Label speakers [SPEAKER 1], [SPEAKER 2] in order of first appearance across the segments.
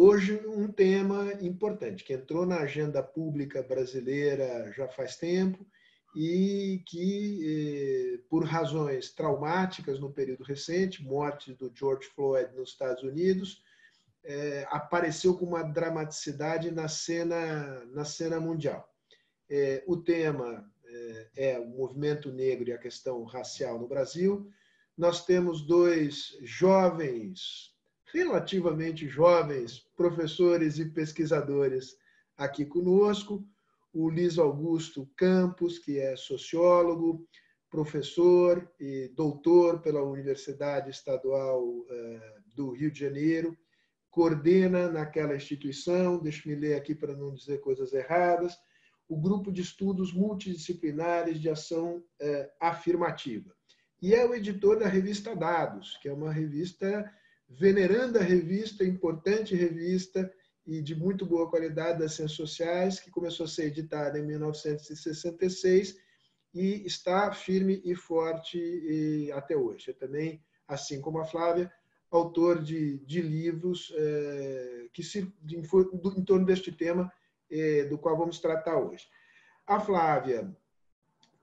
[SPEAKER 1] Hoje, um tema importante, que entrou na agenda pública brasileira já faz tempo e que, eh, por razões traumáticas no período recente, morte do George Floyd nos Estados Unidos, eh, apareceu com uma dramaticidade na cena, na cena mundial. Eh, o tema é o movimento negro e a questão racial no Brasil. Nós temos dois jovens relativamente jovens professores e pesquisadores aqui conosco. O Luiz Augusto Campos, que é sociólogo, professor e doutor pela Universidade Estadual eh, do Rio de Janeiro, coordena naquela instituição, deixe-me ler aqui para não dizer coisas erradas, o grupo de estudos multidisciplinares de ação eh, afirmativa. E é o editor da revista Dados, que é uma revista venerando a revista, importante revista e de muito boa qualidade das ciências sociais, que começou a ser editada em 1966 e está firme e forte até hoje. É também, assim como a Flávia, autor de, de livros é, que se, de, em torno deste tema é, do qual vamos tratar hoje. A Flávia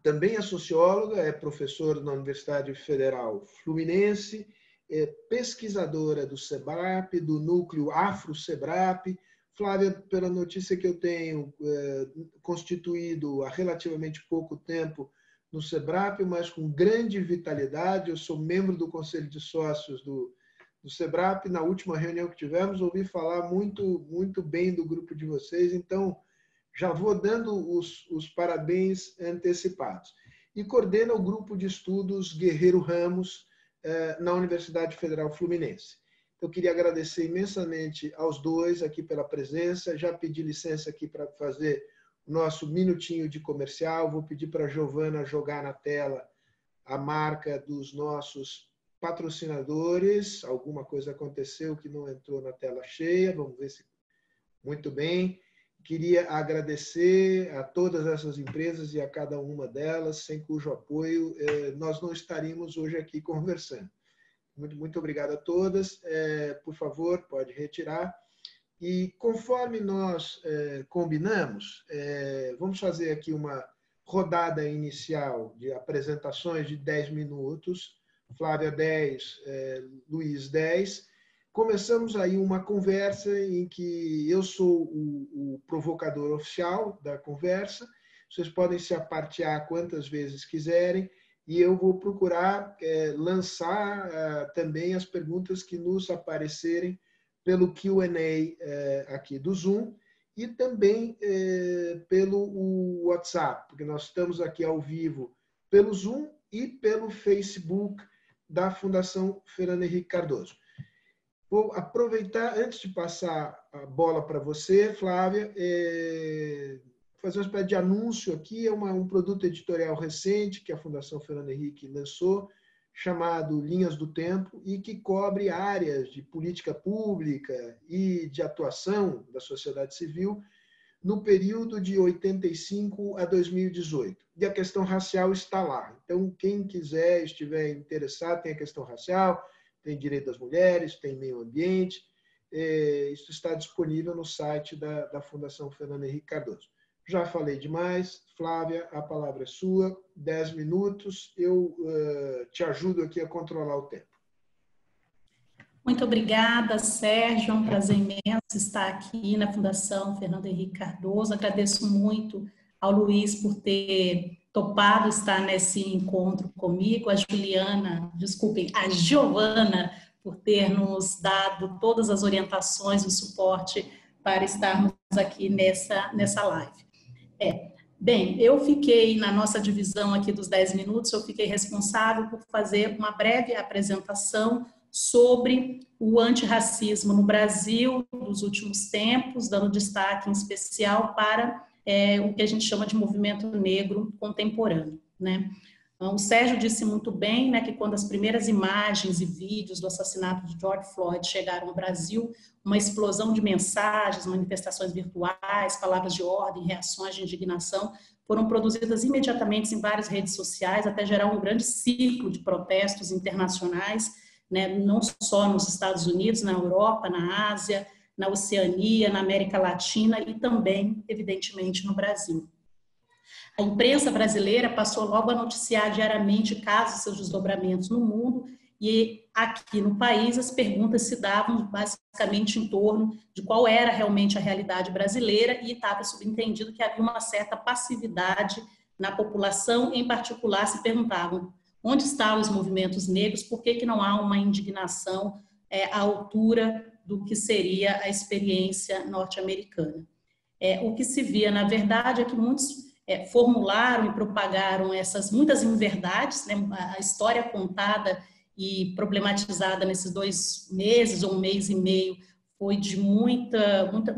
[SPEAKER 1] também é socióloga, é professora na Universidade Federal Fluminense é pesquisadora do SEBRAP, do núcleo Afro-SEBRAP. Flávia, pela notícia que eu tenho, é, constituído há relativamente pouco tempo no SEBRAP, mas com grande vitalidade. Eu sou membro do Conselho de Sócios do, do SEBRAP. Na última reunião que tivemos, ouvi falar muito, muito bem do grupo de vocês, então já vou dando os, os parabéns antecipados. E coordena o grupo de estudos Guerreiro Ramos, na Universidade Federal Fluminense. Eu queria agradecer imensamente aos dois aqui pela presença. Já pedi licença aqui para fazer o nosso minutinho de comercial. Vou pedir para a Giovana jogar na tela a marca dos nossos patrocinadores. Alguma coisa aconteceu que não entrou na tela cheia. Vamos ver se. Muito bem. Queria agradecer a todas essas empresas e a cada uma delas, sem cujo apoio eh, nós não estaríamos hoje aqui conversando. Muito, muito obrigado a todas. Eh, por favor, pode retirar. E conforme nós eh, combinamos, vamos fazer aqui uma rodada inicial de apresentações de 10 minutos. Flávia 10, Luiz 10 começamos aí uma conversa em que eu sou o, o, provocador oficial da conversa. Vocês podem se apartear quantas vezes quiserem e eu vou procurar é, lançar é, também as perguntas que nos aparecerem pelo Q&A é, aqui do Zoom e também é, pelo WhatsApp, porque nós estamos aqui ao vivo pelo Zoom e pelo Facebook da Fundação Fernando Henrique Cardoso. Vou aproveitar, antes de passar a bola para você, Flávia, é, fazer uma espécie de anúncio aqui. É uma, um produto editorial recente que a Fundação Fernando Henrique lançou, chamado Linhas do Tempo, e que cobre áreas de política pública e de atuação da sociedade civil no período de 85 a 2018. E a questão racial está lá. Então, quem quiser, estiver interessado, tem a questão racial, tem direito das mulheres, tem meio ambiente. É, isso está disponível no site da, da Fundação Fernando Henrique Cardoso. Já falei demais. Flávia, a palavra é sua. Dez minutos. Eu uh, te ajudo aqui a controlar o tempo.
[SPEAKER 2] Muito obrigada, Sérgio. É um prazer imenso estar aqui na Fundação Fernando Henrique Cardoso. Agradeço muito ao Luiz por ter topado estar nesse encontro comigo, a Juliana, desculpem, a Giovana, por ter nos dado todas as orientações e suporte para estarmos aqui nessa, nessa live. É, bem, eu fiquei na nossa divisão aqui dos 10 minutos, eu fiquei responsável por fazer uma breve apresentação sobre o antirracismo no Brasil nos últimos tempos, dando destaque em especial para é, o que a gente chama de movimento negro contemporâneo, né? Então, o Sérgio disse muito bem, né, que quando as primeiras imagens e vídeos do assassinato de George Floyd chegaram ao Brasil, uma explosão de mensagens, manifestações virtuais, palavras de ordem, reações de indignação foram produzidas imediatamente em várias redes sociais, até gerar um grande ciclo de protestos internacionais, né, não só nos Estados Unidos, na Europa, na Ásia, na Oceania, na América Latina e também, evidentemente, no Brasil. A imprensa brasileira passou logo a noticiar diariamente casos e seus desdobramentos no mundo e aqui no país as perguntas se davam basicamente em torno de qual era realmente a realidade brasileira e estava subentendido que havia uma certa passividade na população, em particular se perguntavam onde estão os movimentos negros, por que, que não há uma indignação é, à altura do que seria a experiência norte-americana. É, o que se via, na verdade, é que muitos é, formularam e propagaram essas muitas inverdades, né, a história contada e problematizada nesses dois meses ou um mês e meio foi de muita, muita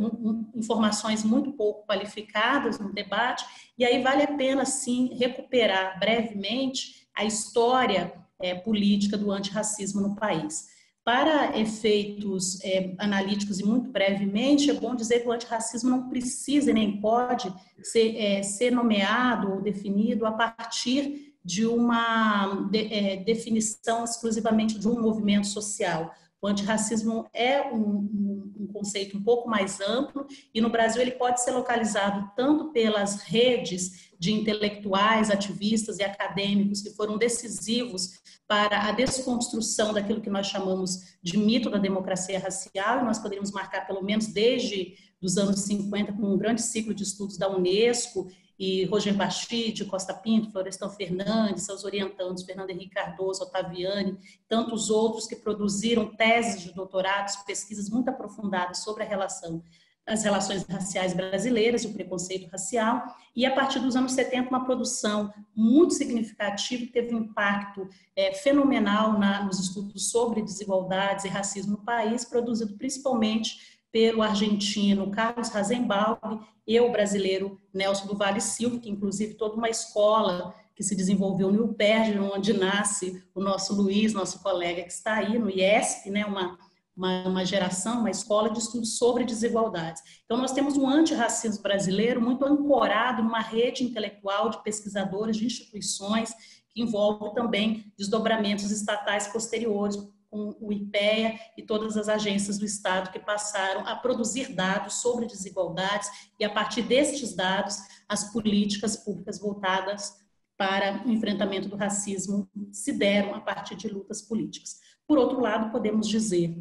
[SPEAKER 2] informações muito pouco qualificadas no debate e aí vale a pena sim recuperar brevemente a história é, política do antirracismo no país. Para efeitos é, analíticos e muito brevemente, é bom dizer que o antirracismo não precisa nem pode ser, é, ser nomeado ou definido a partir de uma de, é, definição exclusivamente de um movimento social. O antirracismo é um, um, um, conceito um pouco mais amplo e no Brasil ele pode ser localizado tanto pelas redes de intelectuais, ativistas e acadêmicos que foram decisivos para a desconstrução daquilo que nós chamamos de mito da democracia racial, e nós poderíamos marcar pelo menos desde os anos 50 com um grande ciclo de estudos da Unesco e Roger Bachide, Costa Pinto, Florestan Fernandes, seus orientandos, Fernando Henrique Cardoso, Otaviani, tantos outros que produziram teses de doutorados, pesquisas muito aprofundadas sobre a relação as relações raciais brasileiras o preconceito racial, e a partir dos anos 70 uma produção muito significativa que teve um impacto é, fenomenal na, nos estudos sobre desigualdades e racismo no país, produzido principalmente pelo argentino Carlos Razenbalg e o brasileiro Nelson do Vale Silva, que inclusive toda uma escola que se desenvolveu no UPERJ, onde nasce o nosso Luiz, nosso colega que está aí no IESP, né, uma, uma, uma geração, uma escola de estudos sobre desigualdades. Então, nós temos um antirracismo brasileiro muito ancorado numa rede intelectual de pesquisadores, de instituições, que envolve também desdobramentos estatais posteriores, com o IPEA e todas as agências do Estado que passaram a produzir dados sobre desigualdades e, a partir destes dados, as políticas públicas voltadas para o enfrentamento do racismo se deram a partir de lutas políticas. Por outro lado, podemos dizer,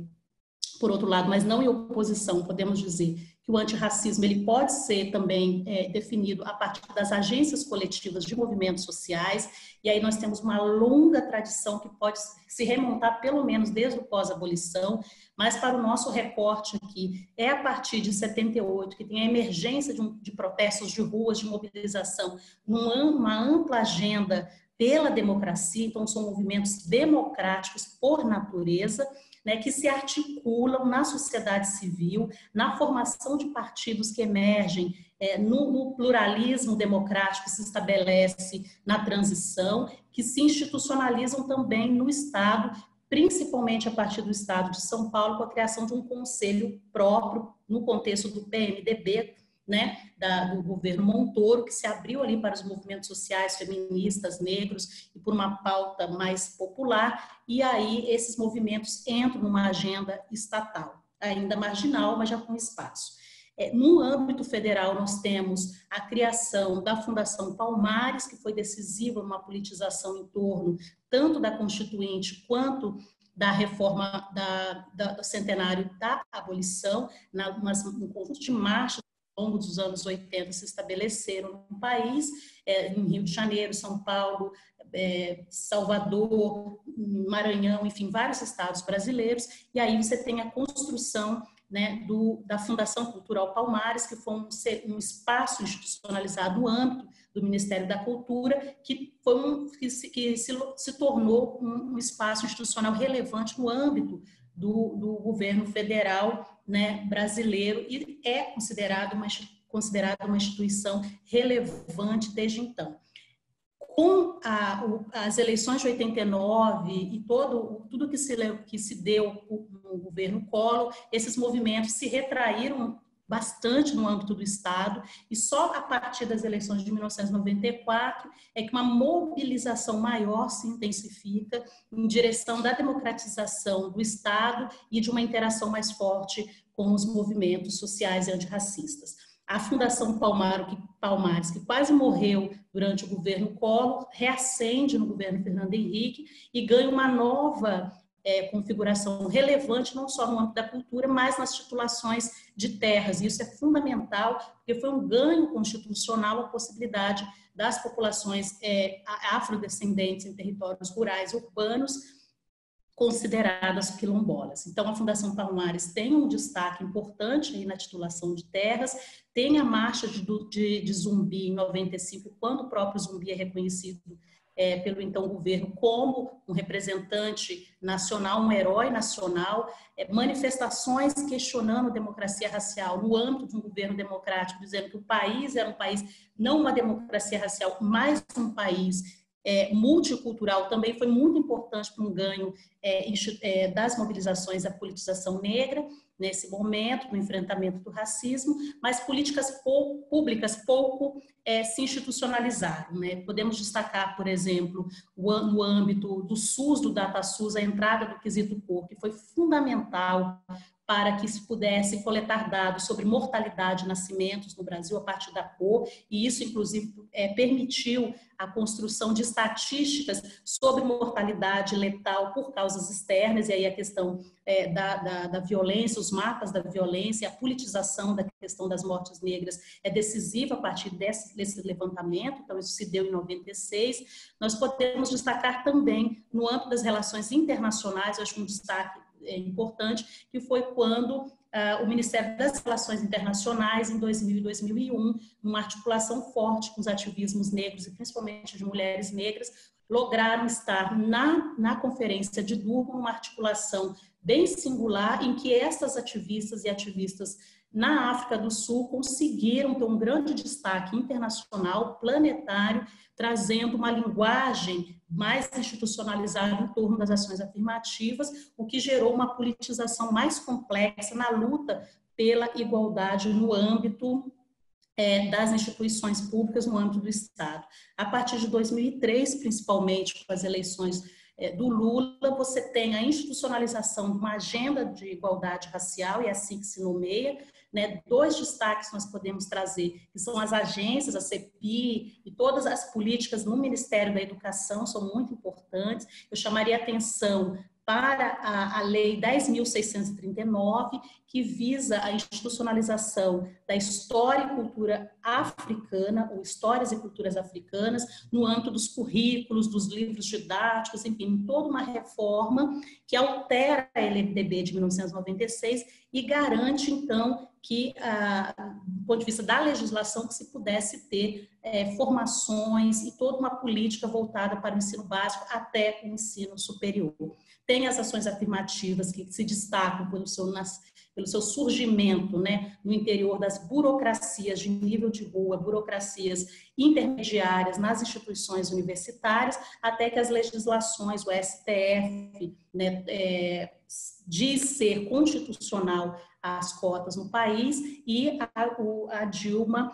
[SPEAKER 2] por outro lado, mas não em oposição, podemos dizer que o antirracismo ele pode ser também é, definido a partir das agências coletivas de movimentos sociais, e aí nós temos uma longa tradição que pode se remontar pelo menos desde o pós-abolição, mas para o nosso recorte aqui, é a partir de 78 que tem a emergência de, um, de protestos de ruas, de mobilização, numa ampla agenda pela democracia, então são movimentos democráticos por natureza, né, que se articulam na sociedade civil, na formação de partidos que emergem, é, no, no, pluralismo democrático que se estabelece na transição, que se institucionalizam também no Estado, principalmente a partir do Estado de São Paulo, com a criação de um conselho próprio no contexto do PMDB, né, da, do governo Montoro, que se abriu ali para os movimentos sociais, feministas, negros, e por uma pauta mais popular, e aí esses movimentos entram numa agenda estatal, ainda marginal, mas já com espaço. É, no âmbito federal, nós temos a criação da Fundação Palmares, que foi decisiva numa politização em torno tanto da Constituinte quanto da reforma da, da, do centenário da abolição, na, um conjunto de marchas longo dos anos 80 se estabeleceram no país, é, em Rio de Janeiro, São Paulo, é, Salvador, Maranhão, enfim, vários estados brasileiros, e aí você tem a construção né, do, da Fundação Cultural Palmares, que foi um, um, espaço institucionalizado âmbito do Ministério da Cultura, que, foi um, que, se, que se, se tornou um, um espaço institucional relevante no âmbito do, do governo federal né, brasileiro e é considerado uma, considerado uma instituição relevante desde então. Com a, o, as eleições de 89 e todo, tudo que se, que se deu no governo Collor, esses movimentos se retraíram bastante no âmbito do Estado, e só a partir das eleições de 1994 é que uma mobilização maior se intensifica em direção da democratização do Estado e de uma interação mais forte com os movimentos sociais e antirracistas. A Fundação Palmaro, que, Palmares, que quase morreu durante o governo Collor, reacende no governo Fernando Henrique e ganha uma nova é, configuração relevante, não só no âmbito da cultura, mas nas titulações de terras. Isso é fundamental, porque foi um ganho constitucional a possibilidade das populações é, afrodescendentes em territórios rurais urbanos consideradas quilombolas. Então, a Fundação Palmares tem um destaque importante na titulação de terras, tem a marcha de, de, de Zumbi em 95, quando o próprio Zumbi é reconhecido é, pelo então governo como um representante nacional, um herói nacional, é, manifestações questionando democracia racial no âmbito de um governo democrático, dizendo que o país era um país, não uma democracia racial, mas um país é, multicultural também foi muito importante para um ganho é, é, das mobilizações da politização negra nesse momento, no enfrentamento do racismo, mas políticas pou, públicas pouco é, se institucionalizaram. Né? Podemos destacar, por exemplo, o, no âmbito do SUS, do DataSUS, a entrada do quesito cor, que foi fundamental para que se pudesse coletar dados sobre mortalidade de nascimentos no Brasil a partir da cor, e isso, inclusive, é, permitiu a construção de estatísticas sobre mortalidade letal por causas externas, e aí a questão é, da, da, da, violência, os mapas da violência, a politização da questão das mortes negras é decisiva a partir desse, desse levantamento, então isso se deu em 96. Nós podemos destacar também, no âmbito das relações internacionais, acho um destaque importante, que foi quando Uh, o Ministério das Relações Internacionais, em 2000 e 2001, numa articulação forte com os ativismos negros e principalmente de mulheres negras, lograram estar na, na Conferência de Durban, uma articulação bem singular, em que essas ativistas e ativistas na África do Sul conseguiram ter um grande destaque internacional, planetário, trazendo uma linguagem mais institucionalizada em torno das ações afirmativas, o que gerou uma politização mais complexa na luta pela igualdade no âmbito é, das instituições públicas, no âmbito do Estado. A partir de 2003, principalmente com as eleições é, do Lula, você tem a institucionalização de uma agenda de igualdade racial, e é assim que se nomeia, né, dois destaques nós podemos trazer, que são as agências, a CEPI e todas as políticas no Ministério da Educação são muito importantes. Eu chamaria atenção para a, a Lei 10.639, que visa a institucionalização da história e cultura africana, ou histórias e culturas africanas, no âmbito dos currículos, dos livros didáticos, enfim, toda uma reforma que altera a LDB de 1996 e garante, então, que, ah, do ponto de vista da legislação, que se pudesse ter é, formações e toda uma política voltada para o ensino básico até o ensino superior. Tem as ações afirmativas que se destacam pelo seu, pelo seu surgimento né, no interior das burocracias de nível de rua, burocracias intermediárias nas instituições universitárias, até que as legislações, o STF, né, é, diz ser constitucional as cotas no país e a, o, a Dilma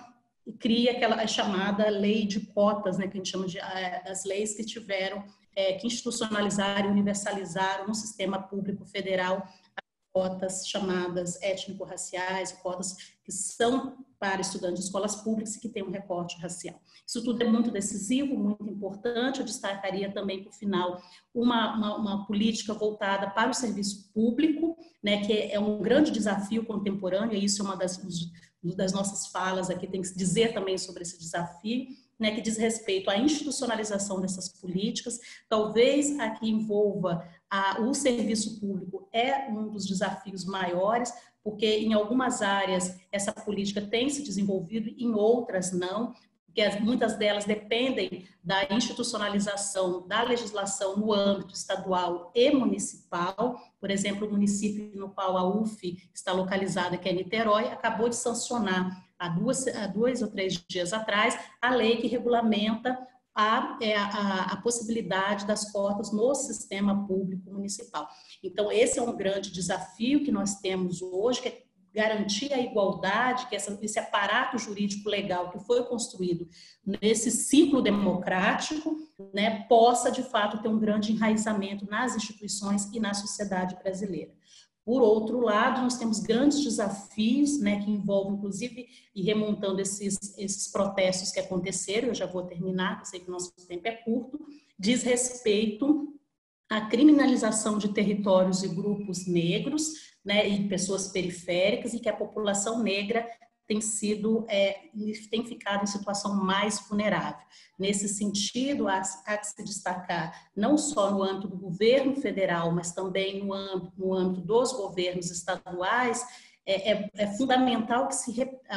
[SPEAKER 2] cria aquela chamada lei de cotas, né, que a gente chama de das leis que tiveram é, que institucionalizaram e universalizaram no sistema público federal cotas chamadas étnico-raciais, cotas que são para estudantes de escolas públicas e que têm um recorte racial. Isso tudo é muito decisivo, muito importante. Eu destacaria também, por final, uma, uma, uma, política voltada para o serviço público, né, que é um grande desafio contemporâneo, e isso é uma das, das nossas falas aqui, tem que dizer também sobre esse desafio, né, que diz respeito à institucionalização dessas políticas, talvez aqui envolva a, o serviço público é um dos desafios maiores, porque em algumas áreas essa política tem se desenvolvido, em outras não, porque muitas delas dependem da institucionalização da legislação no âmbito estadual e municipal. Por exemplo, o município no qual a UF está localizada, que é Niterói, acabou de sancionar há, duas, há dois ou três dias atrás, a lei que regulamenta a, é, a, a, possibilidade das cotas no sistema público municipal. Então, esse é um grande desafio que nós temos hoje, que é garantir a igualdade, que essa, esse aparato jurídico legal que foi construído nesse ciclo democrático, né, possa, de fato, ter um grande enraizamento nas instituições e na sociedade brasileira. Por outro lado, nós temos grandes desafios, né, que envolvem, inclusive, e remontando esses, esses protestos que aconteceram, eu já vou terminar, eu sei que o nosso tempo é curto, diz respeito à criminalização de territórios e grupos negros, né, e pessoas periféricas, e que a população negra tem sido, é, tem ficado em situação mais vulnerável. Nesse sentido, há, há, que se destacar, não só no âmbito do governo federal, mas também no âmbito, no âmbito dos governos estaduais, é, é, é fundamental que se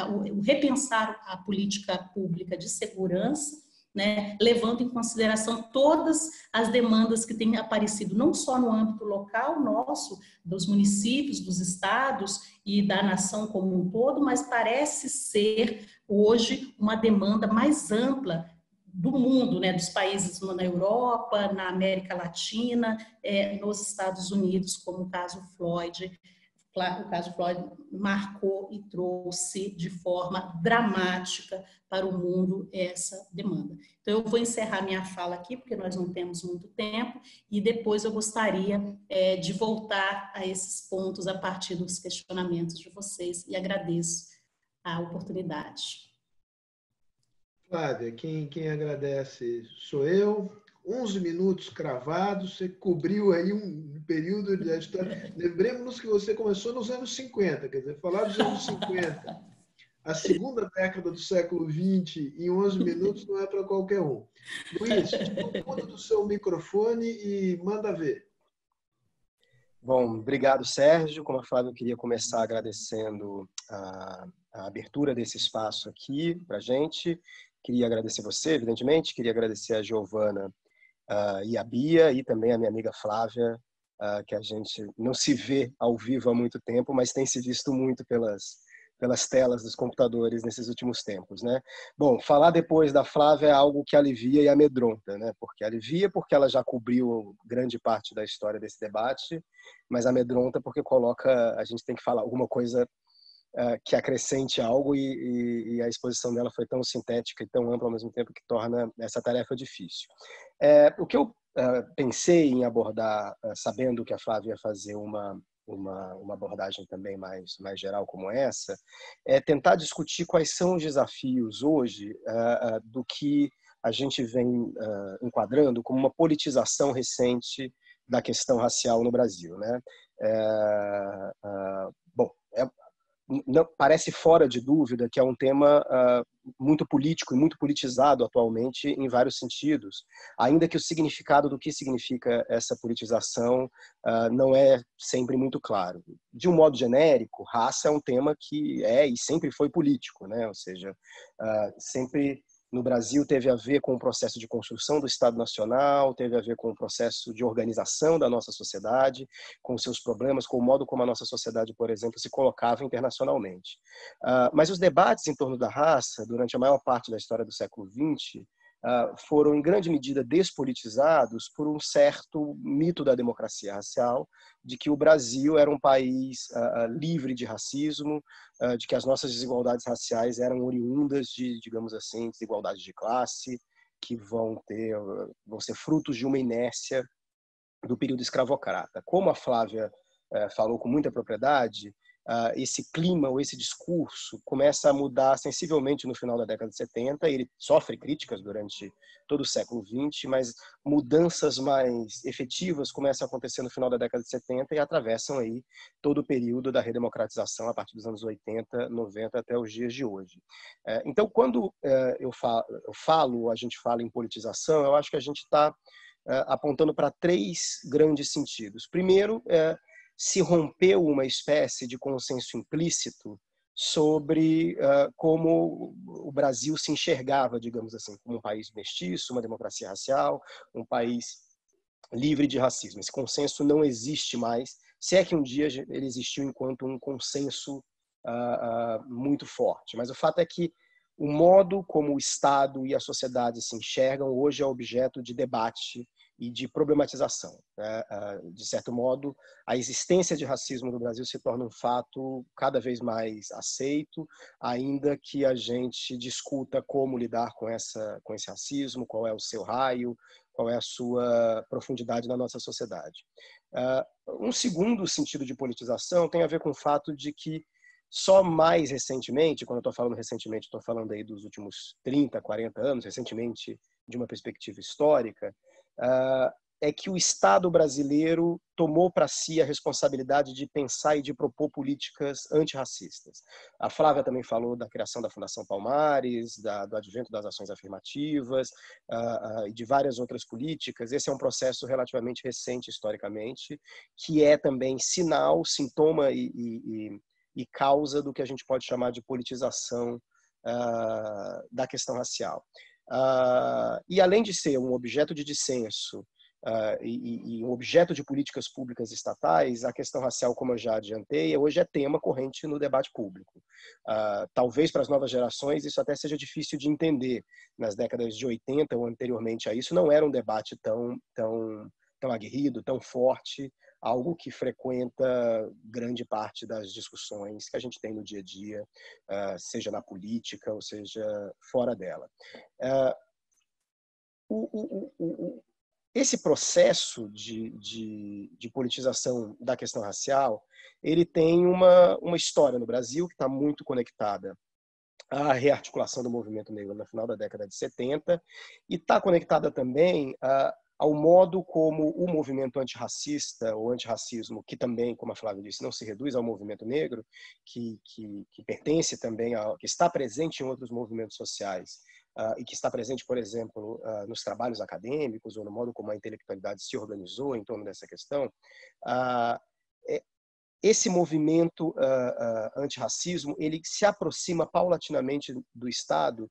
[SPEAKER 2] o repensar a política pública de segurança né, levando em consideração todas as demandas que têm aparecido, não só no âmbito local nosso, dos municípios, dos estados e da nação como um todo, mas parece ser hoje uma demanda mais ampla do mundo, né, dos países na Europa, na América Latina, é, nos Estados Unidos, como o caso Floyd o caso Floyd marcou e trouxe de forma dramática para o mundo essa demanda. Então, eu vou encerrar minha fala aqui, porque nós não temos muito tempo, e depois eu gostaria é, de voltar a esses pontos a partir dos questionamentos de vocês, e agradeço a oportunidade.
[SPEAKER 1] Flávia, quem, quem agradece sou eu. 11 minutos cravados, você cobriu aí um período de história. Lembremos-nos que você começou nos anos 50, quer dizer, falar dos anos 50, a segunda década do século 20 em 11 minutos não é para qualquer um. Luiz, tudo do seu microfone e manda ver.
[SPEAKER 3] Bom, obrigado, Sérgio. Como a Flávia, eu queria começar agradecendo a, a abertura desse espaço aqui para a gente. Queria agradecer você, evidentemente, queria agradecer a Giovana uh, e a Bia e também a minha amiga Flávia, uh, que a gente não se vê ao vivo há muito tempo, mas tem se visto muito pelas pelas telas dos computadores nesses últimos tempos, né? Bom, falar depois da Flávia é algo que alivia e amedronta, né? Porque alivia porque ela já cobriu grande parte da história desse debate, mas amedronta porque coloca a gente tem que falar alguma coisa uh, que acrescente algo e, e, e, a exposição dela foi tão sintética e tão ampla ao mesmo tempo que torna essa tarefa difícil. É, o que eu uh, pensei em abordar, uh, sabendo que a Flávia ia fazer uma, uma, uma, abordagem também mais, mais geral como essa, é tentar discutir quais são os desafios hoje do que a gente vem enquadrando como uma politização recente da questão racial no Brasil. Né? É, bom, é, não, parece fora de dúvida que é um tema uh, muito político e muito politizado atualmente em vários sentidos, ainda que o significado do que significa essa politização uh, não é sempre muito claro. De um modo genérico, raça é um tema que é e sempre foi político, né? ou seja, uh, sempre no Brasil teve a ver com o processo de construção do Estado Nacional, teve a ver com o processo de organização da nossa sociedade, com seus problemas, com o modo como a nossa sociedade, por exemplo, se colocava internacionalmente. Uh, mas os debates em torno da raça, durante a maior parte da história do século XX, foram em grande medida despolitizados por um certo mito da democracia racial, de que o Brasil era um país uh, livre de racismo, de que as nossas desigualdades raciais eram oriundas de, digamos assim, desigualdades de classe, que vão ter, vão ser frutos de uma inércia do período escravocrata. Como a Flávia uh, falou com muita propriedade, uh, esse clima ou esse discurso começa a mudar sensivelmente no final da década de 70. Ele sofre críticas durante todo o século 20, mas mudanças mais efetivas começam a acontecer no final da década de 70 e atravessam aí todo o período da redemocratização a partir dos anos 80, 90 até os dias de hoje. Uh, então, quando uh, eu, falo, eu falo, a gente fala em politização, eu acho que a gente está uh, apontando para três grandes sentidos. Primeiro, é se rompeu uma espécie de consenso implícito sobre uh, como o Brasil se enxergava, digamos assim, como um país mestiço, uma democracia racial, um país livre de racismo. Esse consenso não existe mais, se é que um dia ele existiu enquanto um consenso uh, uh, muito forte. Mas o fato é que o modo como o Estado e a sociedade se enxergam hoje é objeto de debate e de problematização. Né? Ah, de certo modo, a existência de racismo no Brasil se torna um fato cada vez mais aceito, ainda que a gente discuta como lidar com, essa, com esse racismo, qual é o seu raio, qual é a sua profundidade na nossa sociedade. Um segundo sentido de politização tem a ver com o fato de que só mais recentemente, quando eu estou falando recentemente, estou falando aí dos últimos 30, 40 anos, recentemente de uma perspectiva histórica, é que o Estado brasileiro tomou para si a responsabilidade de pensar e de propor políticas antirracistas. A Flávia também falou da criação da Fundação Palmares, da, do advento das ações afirmativas uh, uh, e de várias outras políticas. Esse é um processo relativamente recente historicamente, que é também sinal, sintoma e, e, e causa do que a gente pode chamar de politização uh, da questão racial. E além de ser um objeto de dissenso uh, e, e, um objeto de políticas públicas estatais, a questão racial, como eu já adiantei, hoje é tema corrente no debate público. Uh, talvez para as novas gerações isso até seja difícil de entender. Nas décadas de 80 ou anteriormente a isso, não era um debate tão, tão, tão aguerrido, tão forte, algo que frequenta grande parte das discussões que a gente tem no dia a dia, uh, seja na política ou seja fora dela. O, esse processo de, de, de, politização da questão racial, ele tem uma, uma história no Brasil que está muito conectada à rearticulação do movimento negro no final da década de 70 e está conectada também a, ao modo como o movimento antirracista ou antirracismo, que também, como a Flávia disse, não se reduz ao movimento negro, que, que, que pertence também, a, que está presente em outros movimentos sociais, uh, e que está presente, por exemplo, uh, nos trabalhos acadêmicos ou no modo como a intelectualidade se organizou em torno dessa questão, uh, é, esse movimento uh, antirracismo ele se aproxima paulatinamente do Estado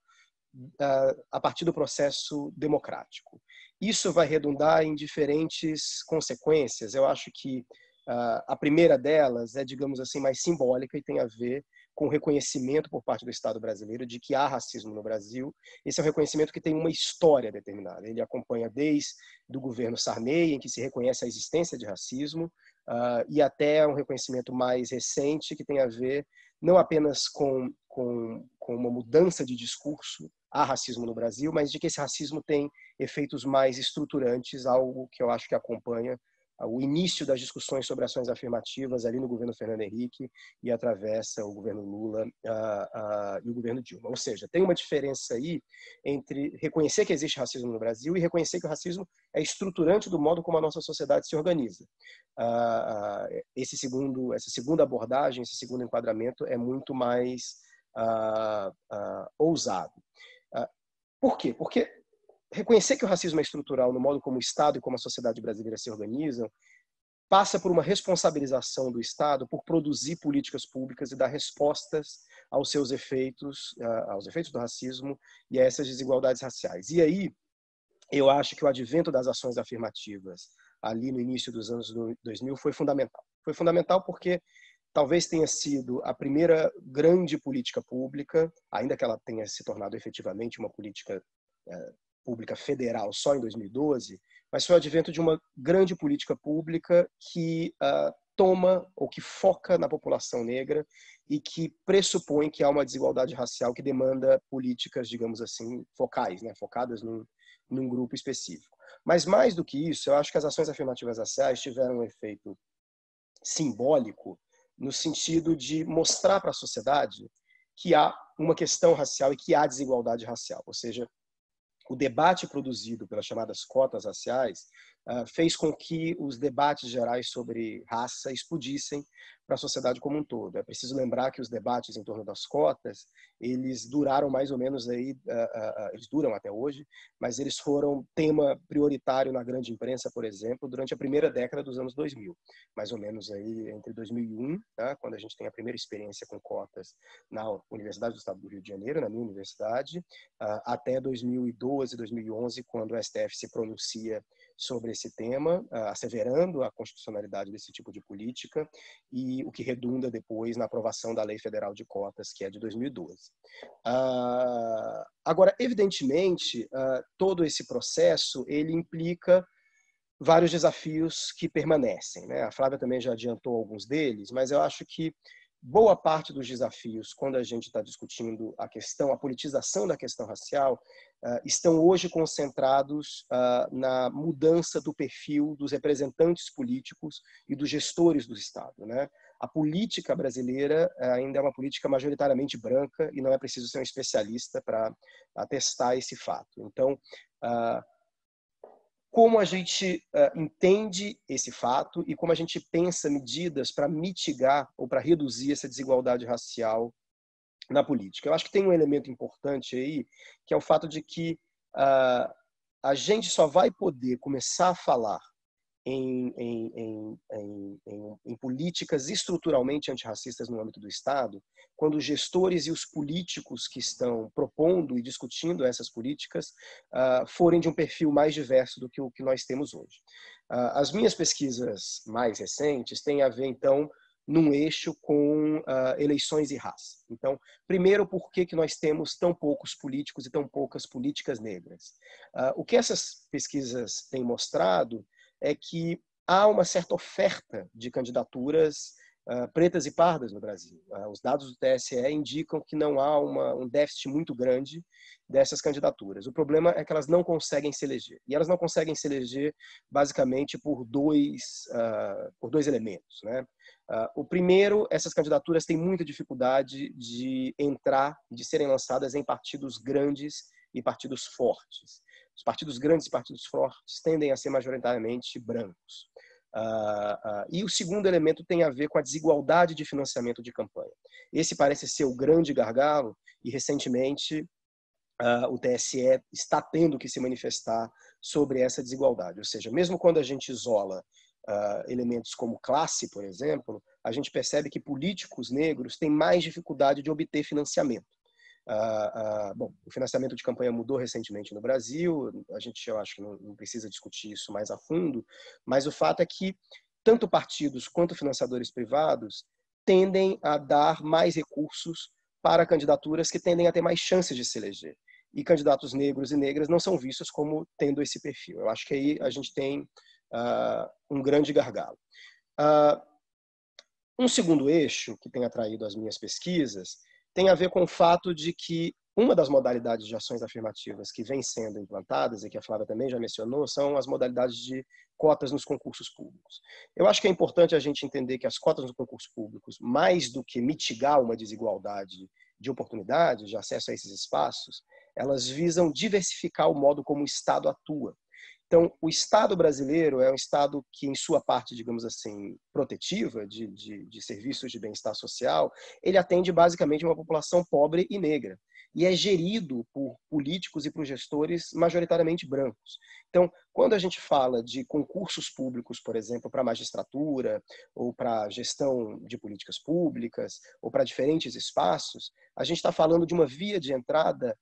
[SPEAKER 3] a partir do processo democrático. Isso vai redundar em diferentes consequências. Eu acho que a primeira delas é, digamos assim, mais simbólica e tem a ver com reconhecimento por parte do Estado brasileiro de que há racismo no Brasil. Esse é um reconhecimento que tem uma história determinada. Ele acompanha desde o governo Sarney, em que se reconhece a existência de racismo, uh, e até um reconhecimento mais recente que tem a ver não apenas com, com, com uma mudança de discurso há racismo no Brasil, mas de que esse racismo tem efeitos mais estruturantes, algo que eu acho que acompanha o início das discussões sobre ações afirmativas ali no governo Fernando Henrique e atravessa o governo Lula uh, uh, e o governo Dilma. Ou seja, tem uma diferença aí entre reconhecer que existe racismo no Brasil e reconhecer que o racismo é estruturante do modo como a nossa sociedade se organiza. Uh, esse segundo, essa segunda abordagem, esse segundo enquadramento é muito mais ousado. Por quê? Porque reconhecer que o racismo é estrutural no modo como o Estado e como a sociedade brasileira se organizam passa por uma responsabilização do Estado por produzir políticas públicas e dar respostas aos seus efeitos, aos efeitos do racismo e a essas desigualdades raciais. E aí, eu acho que o advento das ações afirmativas ali no início dos anos 2000 foi fundamental. Foi fundamental porque talvez tenha sido a primeira grande política pública, ainda que ela tenha se tornado efetivamente uma política eh, pública federal só em 2012, mas foi o advento de uma grande política pública que uh, toma ou que foca na população negra e que pressupõe que há uma desigualdade racial que demanda políticas, digamos assim, focais, né, focadas num, num grupo específico. Mas mais do que isso, eu acho que as ações afirmativas raciais tiveram um efeito simbólico no sentido de mostrar para a sociedade que há uma questão racial e que há desigualdade racial, ou seja, o debate produzido pelas chamadas cotas raciais fez com que os debates gerais sobre raça explodissem para a sociedade como um todo. É preciso lembrar que os debates em torno das cotas, eles duraram mais ou menos aí, uh, uh, eles duram até hoje, mas eles foram tema prioritário na grande imprensa, por exemplo, durante a primeira década dos anos 2000, mais ou menos aí entre 2001, tá, quando a gente tem a primeira experiência com cotas na Universidade do Estado do Rio de Janeiro, na minha universidade, até 2012, 2011, quando o STF se pronuncia sobre esse tema, asseverando a constitucionalidade desse tipo de política e o que redunda depois na aprovação da Lei Federal de Cotas, que é de 2012. Ah, agora, evidentemente, ah, todo esse processo ele implica vários desafios que permanecem. Né? A Flávia também já adiantou alguns deles, mas eu acho que boa parte dos desafios, quando a gente está discutindo a questão, a politização da questão racial, uh, estão hoje concentrados uh, na mudança do perfil dos representantes políticos e dos gestores do Estado. Né? A política brasileira uh, ainda é uma política majoritariamente branca e não é preciso ser um especialista para atestar esse fato. Então, como a gente uh, entende esse fato e como a gente pensa medidas para mitigar ou para reduzir essa desigualdade racial na política. Eu acho que tem um elemento importante aí, que é o fato de que uh, a gente só vai poder começar a falar em, em, em, em, políticas estruturalmente antirracistas no âmbito do Estado, quando os gestores e os políticos que estão propondo e discutindo essas políticas uh, forem de um perfil mais diverso do que o que nós temos hoje. Uh, as minhas pesquisas mais recentes têm a ver, então, num eixo com uh, eleições e raça. Então, primeiro, por que, que nós temos tão poucos políticos e tão poucas políticas negras? o que essas pesquisas têm mostrado é que há uma certa oferta de candidaturas uh, pretas e pardas no Brasil. Uh, os dados do TSE indicam que não há uma, um déficit muito grande dessas candidaturas. O problema é que elas não conseguem se eleger. E elas não conseguem se eleger basicamente por dois, uh, por dois elementos. Né? o primeiro, essas candidaturas têm muita dificuldade de entrar, de serem lançadas em partidos grandes e partidos fortes. Os partidos grandes partidos fortes tendem a ser majoritariamente brancos. Uh, uh, e o segundo elemento tem a ver com a desigualdade de financiamento de campanha. Esse parece ser o grande gargalo e recentemente uh, o TSE está tendo que se manifestar sobre essa desigualdade. Ou seja, mesmo quando a gente isola elementos como classe, por exemplo, a gente percebe que políticos negros têm mais dificuldade de obter financiamento. Uh, uh, bom, o financiamento de campanha mudou recentemente no Brasil, a gente eu acho que não, não, precisa discutir isso mais a fundo, mas o fato é que tanto partidos quanto financiadores privados tendem a dar mais recursos para candidaturas que tendem a ter mais chances de se eleger. E candidatos negros e negras não são vistos como tendo esse perfil. Eu acho que aí a gente tem uh, um grande gargalo. um segundo eixo que tem atraído as minhas pesquisas tem a ver com o fato de que uma das modalidades de ações afirmativas que vem sendo implantadas, e que a Flávia também já mencionou, são as modalidades de cotas nos concursos públicos. Eu acho que é importante a gente entender que as cotas nos concursos públicos, mais do que mitigar uma desigualdade de oportunidades, de acesso a esses espaços, elas visam diversificar o modo como o Estado atua. Então, o Estado brasileiro é um Estado que, em sua parte, digamos assim, protetiva de, de, de serviços de bem-estar social, ele atende basicamente uma população pobre e negra e é gerido por políticos e por gestores majoritariamente brancos. Então, quando a gente fala de concursos públicos, por exemplo, para magistratura, ou para gestão de políticas públicas, ou para diferentes espaços, a gente está falando de uma via de entrada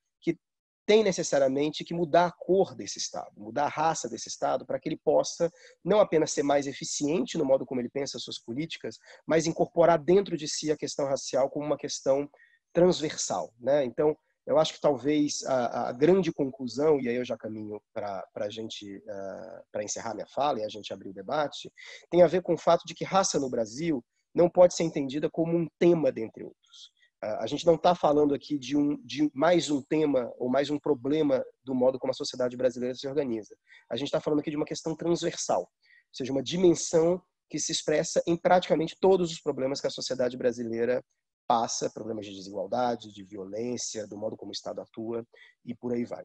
[SPEAKER 3] tem necessariamente que mudar a cor desse Estado, mudar a raça desse Estado, para que ele possa não apenas ser mais eficiente no modo como ele pensa as suas políticas, mas incorporar dentro de si a questão racial como uma questão transversal. Né? Então, eu acho que talvez a, a grande conclusão, e aí eu já caminho para a gente, uh, para encerrar minha fala e a gente abrir o debate, tem a ver com o fato de que raça no Brasil não pode ser entendida como um tema dentre outros. A gente não está falando aqui de, um, de mais um tema ou mais um problema do modo como a sociedade brasileira se organiza. A gente está falando aqui de uma questão transversal, ou seja, uma dimensão que se expressa em praticamente todos os problemas que a sociedade brasileira passa, problemas de desigualdade, de violência, do modo como o Estado atua e por aí vai.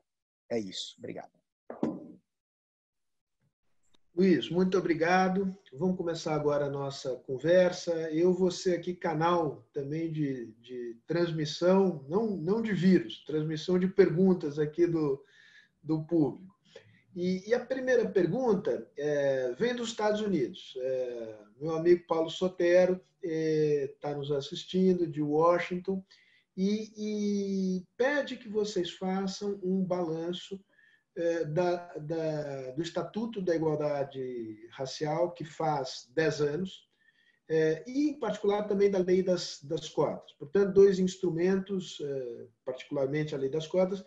[SPEAKER 3] É isso. Obrigado.
[SPEAKER 1] Luiz, muito obrigado. Vamos começar agora a nossa conversa. Eu vou ser aqui canal também de, de transmissão, não, não de vírus, transmissão de perguntas aqui do, do público. E, e a primeira pergunta é, vem dos Estados Unidos. É, meu amigo Paulo Sotero está é, nos assistindo, de Washington, e, e pede que vocês façam um balanço é, da, da, do Estatuto da Igualdade Racial, que faz 10 anos, é, e, em particular, também da Lei das, das Cotas. Portanto, dois instrumentos, é, particularmente a Lei das Cotas,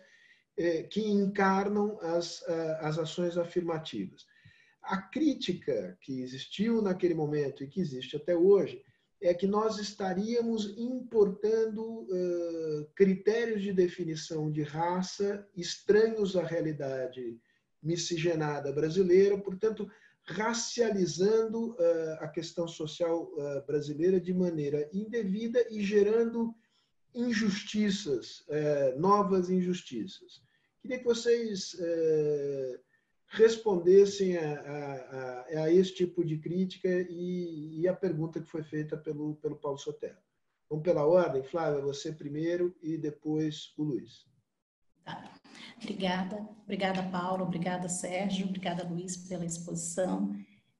[SPEAKER 1] que encarnam as, as ações afirmativas. A crítica que existiu naquele momento e que existe até hoje é que nós estaríamos importando uh, critérios de definição de raça estranhos à realidade miscigenada brasileira, portanto, racializando uh, a questão social uh, brasileira de maneira indevida e gerando injustiças, novas injustiças. Queria que vocês respondessem a, a, a, esse tipo de crítica e, e, a pergunta que foi feita pelo, pelo Paulo Sotero. Vamos pela ordem, Flávia, você primeiro e depois o Luiz.
[SPEAKER 2] Tá. Obrigada, obrigada Paulo, obrigada Sérgio, obrigada Luiz pela exposição.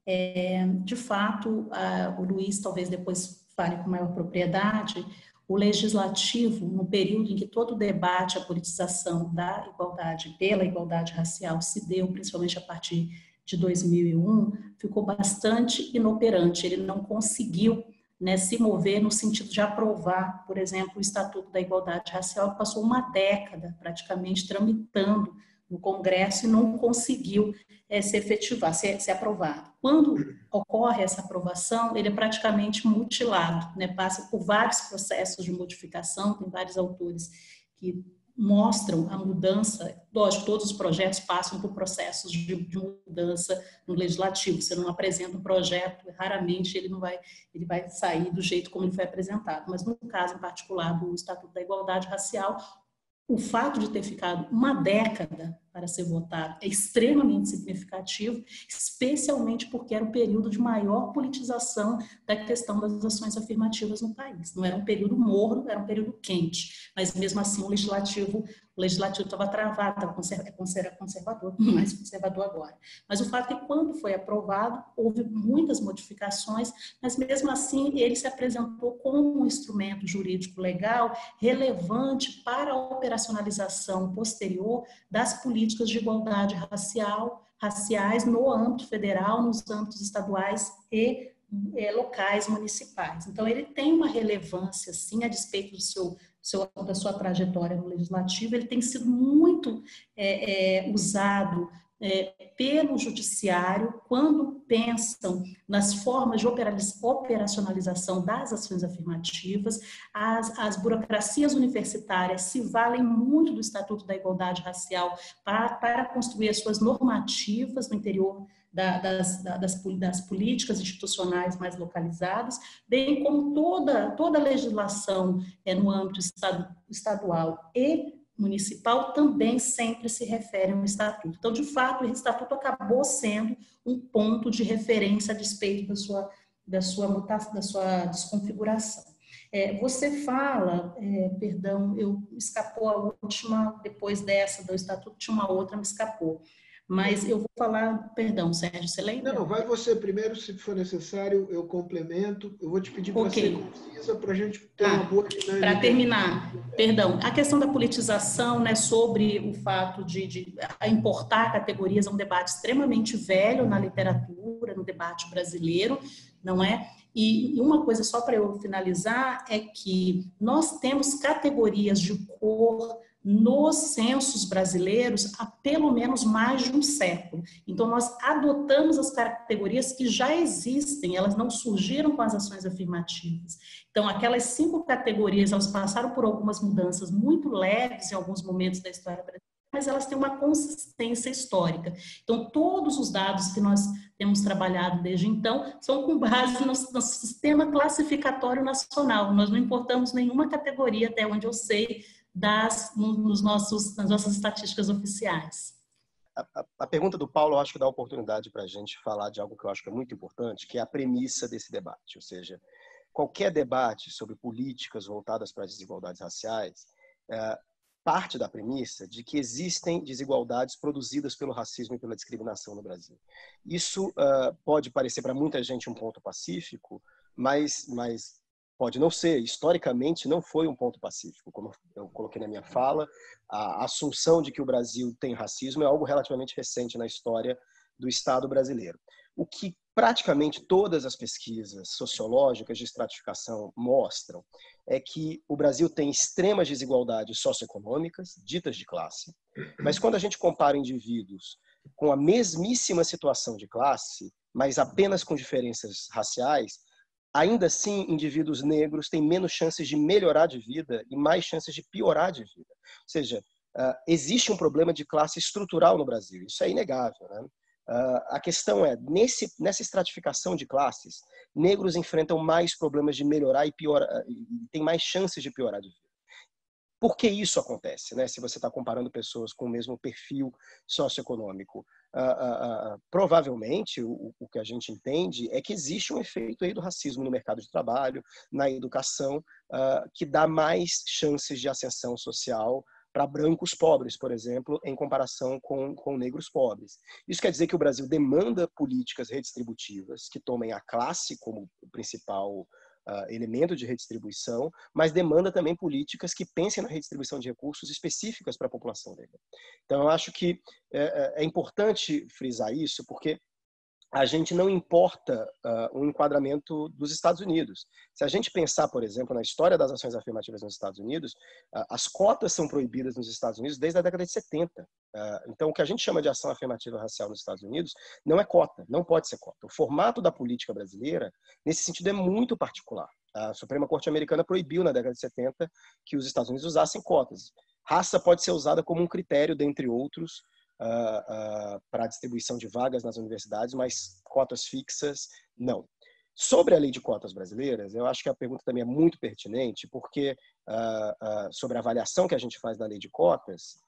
[SPEAKER 2] É, de fato, a, o Luiz talvez depois fale com maior propriedade, o legislativo, no período em que todo o debate, a politização da igualdade, pela igualdade racial se deu, principalmente a partir de 2001, ficou bastante inoperante. Ele não conseguiu né, se mover no sentido de aprovar, por exemplo, o Estatuto da Igualdade Racial, que passou uma década praticamente tramitando no Congresso e não conseguiu é, se efetivar, ser, ser aprovado. Quando ocorre essa aprovação, ele é praticamente mutilado, né? passa por vários processos de modificação, tem vários autores que mostram a mudança. Lógico, todos os projetos passam por processos de, de, mudança no legislativo. Você não apresenta um projeto, raramente ele não vai, ele vai sair do jeito como ele foi apresentado. Mas no caso em particular do Estatuto da Igualdade Racial, o fato de ter ficado uma década para ser votado é extremamente significativo, especialmente porque era um período de maior politização da questão das ações afirmativas no país. Não era um período morno, era um período quente, mas mesmo assim o legislativo o legislativo estava travado, estava conservador, mais conservador agora. Mas o fato é que quando foi aprovado, houve muitas modificações, mas mesmo assim ele se apresentou como um instrumento jurídico legal relevante para a operacionalização posterior das políticas de igualdade racial, raciais no âmbito federal, nos âmbitos estaduais e é, locais municipais. Então, ele tem uma relevância, sim, a despeito do seu seu, da sua trajetória no legislativo, ele tem sido muito é, é, usado é, pelo judiciário quando pensam nas formas de operacionalização das ações afirmativas. As, as burocracias universitárias se valem muito do Estatuto da Igualdade Racial para, para construir as suas normativas no interior da, das, das, das, políticas institucionais mais localizadas, bem como toda, toda a legislação é, no âmbito estadual e municipal também sempre se refere ao estatuto. Então, de fato, o estatuto acabou sendo um ponto de referência a despeito da sua, da sua, mutação, da sua desconfiguração. É, você fala, é, perdão, eu escapou a última, depois dessa do estatuto, tinha uma outra, me escapou. Mas eu vou falar, perdão, Sérgio, você lembra?
[SPEAKER 1] Não, vai você primeiro, se for necessário, eu complemento. Eu vou te pedir para okay. ser concisa para a gente ter ah, uma boa dinâmica.
[SPEAKER 2] Para terminar, perdão, a questão da politização, né, sobre o fato de, de importar categorias, é um debate extremamente velho na literatura, no debate brasileiro, não é? E uma coisa só para eu finalizar é que nós temos categorias de cor, nos censos brasileiros há pelo menos mais de um século. Então, nós adotamos as categorias que já existem, elas não surgiram com as ações afirmativas. Então, aquelas cinco categorias, elas passaram por algumas mudanças muito leves em alguns momentos da história brasileira, mas elas têm uma consistência histórica. Então, todos os dados que nós temos trabalhado desde então são com base no, no sistema classificatório nacional. Nós não importamos nenhuma categoria, até onde eu sei, das, nos nossos, nas nossas estatísticas oficiais.
[SPEAKER 3] A, a, pergunta do Paulo, eu acho que dá oportunidade para a gente falar de algo que eu acho que é muito importante, que é a premissa desse debate. Ou seja, qualquer debate sobre políticas voltadas para as desigualdades raciais é, parte da premissa de que existem desigualdades produzidas pelo racismo e pela discriminação no Brasil. Isso uh, pode parecer para muita gente um ponto pacífico, mas, mas pode não ser, historicamente não foi um ponto pacífico, como eu coloquei na minha fala, a assunção de que o Brasil tem racismo é algo relativamente recente na história do Estado brasileiro. O que praticamente todas as pesquisas sociológicas de estratificação mostram é que o Brasil tem extremas desigualdades socioeconômicas, ditas de classe, mas quando a gente compara indivíduos com a mesmíssima situação de classe, mas apenas com diferenças raciais, ainda assim, indivíduos negros têm menos chances de melhorar de vida e mais chances de piorar de vida. Ou seja, uh, existe um problema de classe estrutural no Brasil, isso é inegável. Né? Uh, a questão é, nesse, nessa estratificação de classes, negros enfrentam mais problemas de melhorar e piorar, e têm mais chances de piorar de vida. Por que isso acontece, né? Se você está comparando pessoas com o mesmo perfil socioeconômico, uh, uh, provavelmente o, o, que a gente entende é que existe um efeito aí do racismo no mercado de trabalho, na educação, que dá mais chances de ascensão social para brancos pobres, por exemplo, em comparação com, com negros pobres. Isso quer dizer que o Brasil demanda políticas redistributivas que tomem a classe como principal uh, elemento de redistribuição, mas demanda também políticas que pensem na redistribuição de recursos específicas para a população negra. Então, eu acho que é, é, é importante frisar isso, porque a gente não importa uh, um enquadramento dos Estados Unidos. Se a gente pensar, por exemplo, na história das ações afirmativas nos Estados Unidos, uh, as cotas são proibidas nos Estados Unidos desde a década de 70. Uh, então, o que a gente chama de ação afirmativa racial nos Estados Unidos não é cota, não pode ser cota. O formato da política brasileira, nesse sentido, é muito particular. A Suprema Corte Americana proibiu na década de 70 que os Estados Unidos usassem cotas. Raça pode ser usada como um critério, dentre outros, uh, uh, para a distribuição de vagas nas universidades, mas cotas fixas, não. Sobre a lei de cotas brasileiras, eu acho que a pergunta também é muito pertinente, porque sobre a avaliação que a gente faz da lei de cotas,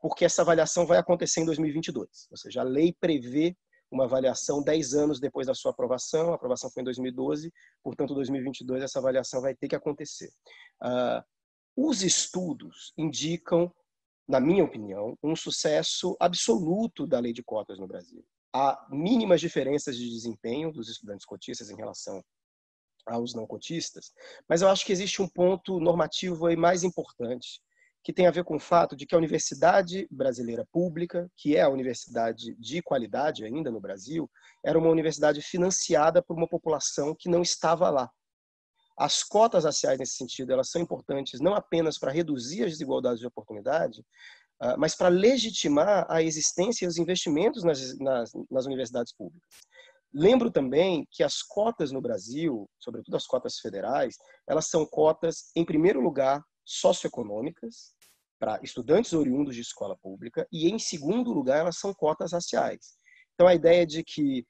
[SPEAKER 3] porque essa avaliação vai acontecer em 2022. Ou seja, a lei prevê uma avaliação 10 anos depois da sua aprovação. A aprovação foi em 2012, portanto, 2022 essa avaliação vai ter que acontecer. Uh, os estudos indicam na minha opinião, um sucesso absoluto da lei de cotas no Brasil. Há mínimas diferenças de desempenho dos estudantes cotistas em relação aos não cotistas, mas eu acho que existe um ponto normativo aí mais importante, que tem a ver com o fato de que a universidade brasileira pública, que é a universidade de qualidade ainda no Brasil, era uma universidade financiada por uma população que não estava lá. As cotas raciais, nesse sentido, elas são importantes não apenas para reduzir as desigualdades de oportunidade, ah, mas para legitimar a existência e os investimentos nas, nas, nas universidades públicas. Lembro também que as cotas no Brasil, sobretudo as cotas federais, elas são cotas, em primeiro lugar, socioeconômicas, para estudantes oriundos de escola pública, e em segundo lugar, elas são cotas raciais. Então, a ideia de que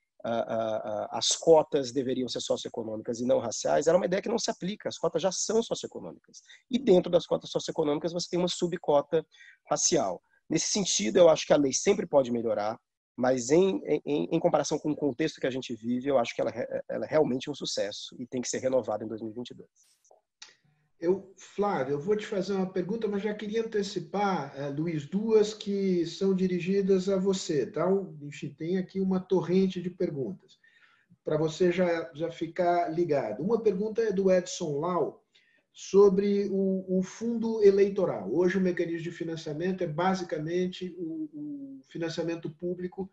[SPEAKER 3] as cotas deveriam ser socioeconômicas e não raciais, era uma ideia que não se aplica. As cotas já são socioeconômicas. E dentro das cotas socioeconômicas você tem uma subcota racial. Nesse sentido, eu acho que a lei sempre pode melhorar, mas em, em, em comparação com o contexto que a gente vive, eu acho que ela, ela é realmente um sucesso e tem que ser renovada em 2022.
[SPEAKER 1] Eu, Flávio, eu vou te fazer uma pergunta, mas já queria antecipar, uh, Luiz, duas que são dirigidas a você, tá? Enfim, tem aqui uma torrente de perguntas, para você já, já ficar ligado. Uma pergunta é do Edson Lau, sobre o, o, fundo eleitoral. Hoje o mecanismo de financiamento é basicamente o, o financiamento público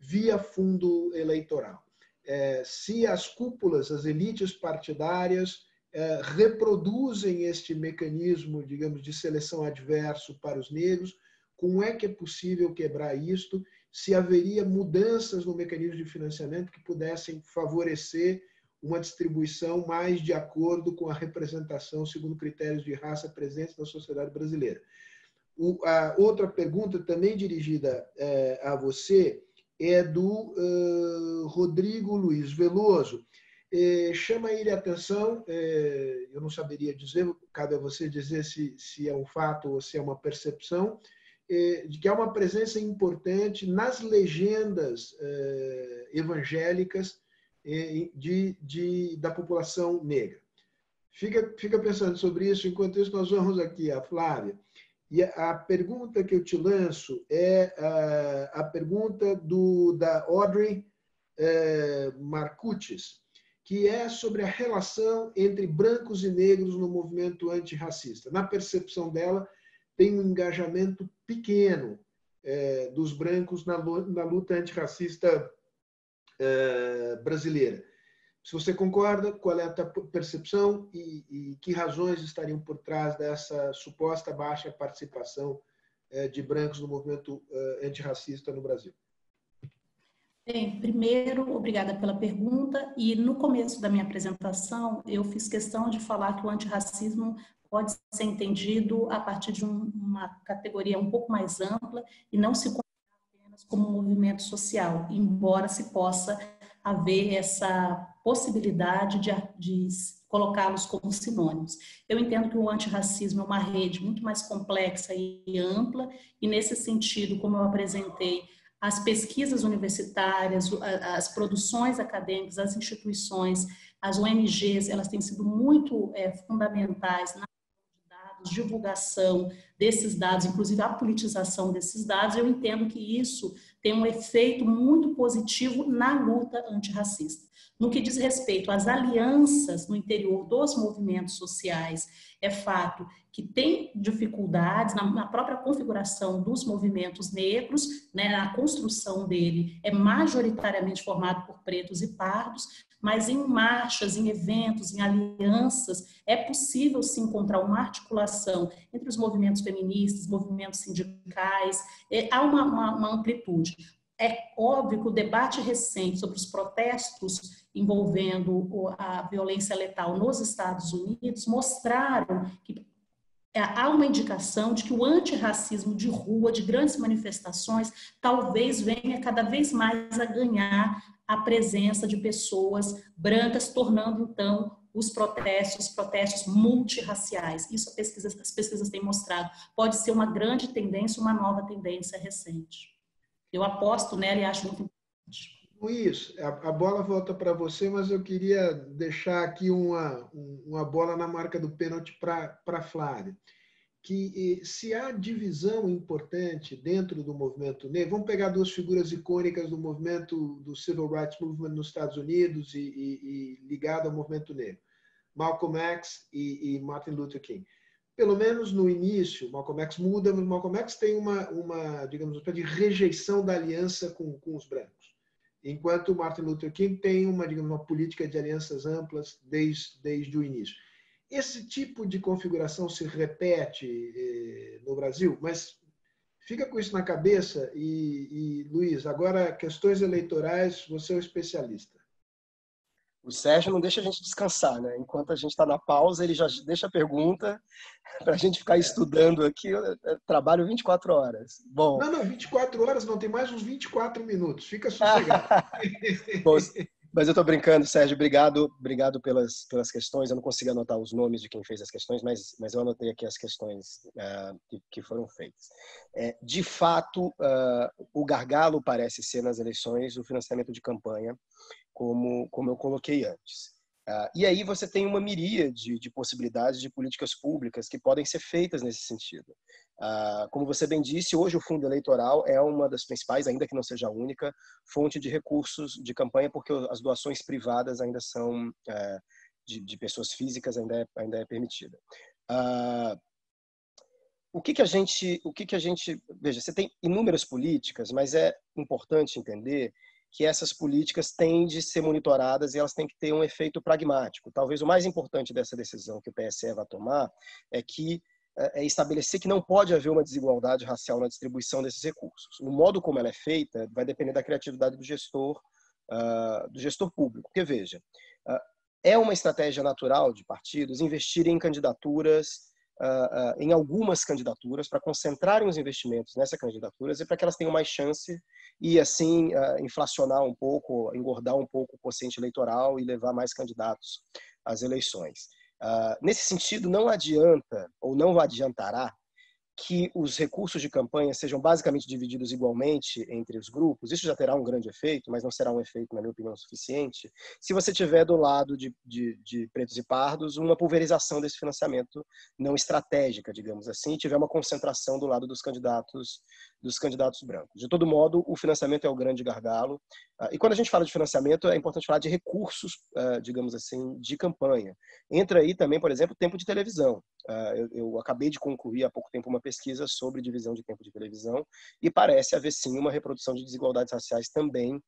[SPEAKER 1] via fundo eleitoral. É, se as cúpulas, as elites partidárias é, reproduzem este mecanismo, digamos, de seleção adverso para os negros. Como é que é possível quebrar isto? Se haveria mudanças no mecanismo de financiamento que pudessem favorecer uma distribuição mais de acordo com a representação segundo critérios de raça presentes na sociedade brasileira. O, a outra pergunta, também dirigida é, a você, é do uh, Rodrigo Luiz Veloso eh, chama ele a atenção, eh, eu não saberia dizer, cabe a você dizer se, se é um fato ou se é uma percepção, eh, de que há uma presença importante nas legendas evangélicas de, de, da população negra. Fica, fica pensando sobre isso, enquanto isso nós vamos aqui a Flávia. E a, pergunta que eu te lanço é a, a pergunta do, da Audrey Marcutis que é sobre a relação entre brancos e negros no movimento antirracista. Na percepção dela, tem um engajamento pequeno é, dos brancos na, na luta antirracista é, brasileira. Se você concorda, qual é a tua percepção e, e, que razões estariam por trás dessa suposta baixa participação é, de brancos no movimento antirracista no Brasil?
[SPEAKER 2] Bem, primeiro, obrigada pela pergunta. E no começo da minha apresentação, eu fiz questão de falar que o antirracismo pode ser entendido a partir de um, uma categoria um pouco mais ampla e não se apenas como um movimento social, embora se possa haver essa possibilidade de, de colocá-los como sinônimos. Eu entendo que o antirracismo é uma rede muito mais complexa e ampla, e nesse sentido, como eu apresentei, as pesquisas universitárias, as produções acadêmicas, as instituições, as ONGs, elas têm sido muito é, fundamentais na dados, divulgação desses dados, inclusive a politização desses dados. Eu entendo que isso tem um efeito muito positivo na luta antirracista. No que diz respeito às alianças no interior dos movimentos sociais, é fato que tem dificuldades na, própria configuração dos movimentos negros, né, na construção dele é majoritariamente formado por pretos e pardos, mas em marchas, em eventos, em alianças, é possível se encontrar uma articulação entre os movimentos feministas, movimentos sindicais, é, há uma, uma, uma amplitude. É óbvio que o debate recente sobre os protestos envolvendo a violência letal nos Estados Unidos mostraram que é, há uma indicação de que o antirracismo de rua, de grandes manifestações, talvez venha cada vez mais a ganhar a presença de pessoas brancas, tornando então os protestos, protestos multirraciais. Isso pesquisa, as pesquisas têm mostrado. Pode ser uma grande tendência, uma nova tendência recente. Eu aposto nela e acho muito importante.
[SPEAKER 1] Luiz, a, bola volta para você, mas eu queria deixar aqui uma, uma bola na marca do pênalti para Flávia. Que se há divisão importante dentro do movimento negro, vamos pegar duas figuras icônicas do movimento do Civil Rights Movement nos Estados Unidos e, e, e ligado ao movimento negro, Malcolm X e, e, Martin Luther King. Pelo menos no início, Malcolm X muda, mas Malcolm X tem uma, uma digamos, de rejeição da aliança com, com os brancos enquanto Martin Luther King tem uma, digamos, uma política de alianças amplas desde, desde o início. Esse tipo de configuração se repete eh, no Brasil, mas fica com isso na cabeça e, e, Luiz, agora questões eleitorais, você é o especialista.
[SPEAKER 3] O Sérgio não deixa a gente descansar, né? Enquanto a gente está na pausa, ele já deixa a pergunta para a gente ficar estudando aqui. Eu trabalho 24 horas. Bom.
[SPEAKER 1] Não, não, 24 horas não, tem mais uns 24 minutos. Fica sossegado.
[SPEAKER 3] Bom, mas eu estou brincando, Sérgio. Obrigado, obrigado pelas, pelas questões. Eu não consegui anotar os nomes de quem fez as questões, mas, mas eu anotei aqui as questões uh, que, que, foram feitas. É, de fato, uh, o gargalo parece ser nas eleições o financiamento de campanha como, como eu coloquei antes. Uh, e aí você tem uma miríade de possibilidades de políticas públicas que podem ser feitas nesse sentido. Uh, como você bem disse, hoje o fundo eleitoral é uma das principais, ainda que não seja a única, fonte de recursos de campanha, porque as doações privadas ainda são, uh, de, de, pessoas físicas, ainda é, ainda é permitida. Uh, o que, que a gente, o que, que a gente, veja, você tem inúmeras políticas, mas é importante entender que essas políticas têm de ser monitoradas e elas têm que ter um efeito pragmático. Talvez o mais importante dessa decisão que o PSE vai tomar é que é, é estabelecer que não pode haver uma desigualdade racial na distribuição desses recursos. O modo como ela é feita vai depender da criatividade do gestor, uh, do gestor público. Porque veja, uh, é uma estratégia natural de partidos investirem em candidaturas Uh, uh, em algumas candidaturas para concentrarem os investimentos nessas candidaturas e para que elas tenham mais chance e assim uh, inflacionar um pouco, engordar um pouco o quociente eleitoral e levar mais candidatos às eleições. nesse sentido, não adianta ou não adiantará que os recursos de campanha sejam basicamente divididos igualmente entre os grupos, isso já terá um grande efeito, mas não será um efeito, na minha opinião, suficiente, se você tiver do lado de, de, de pretos e pardos uma pulverização desse financiamento não estratégica, digamos assim, e tiver uma concentração do lado dos candidatos dos candidatos brancos. De todo modo, o financiamento é o grande gargalo. Ah, e quando a gente fala de financiamento, é importante falar de recursos, ah, digamos assim, de campanha. Entra aí também, por exemplo, tempo de televisão. Ah, eu acabei de concluir há pouco tempo uma pesquisa sobre divisão de tempo de televisão e parece haver sim uma reprodução de desigualdades raciais também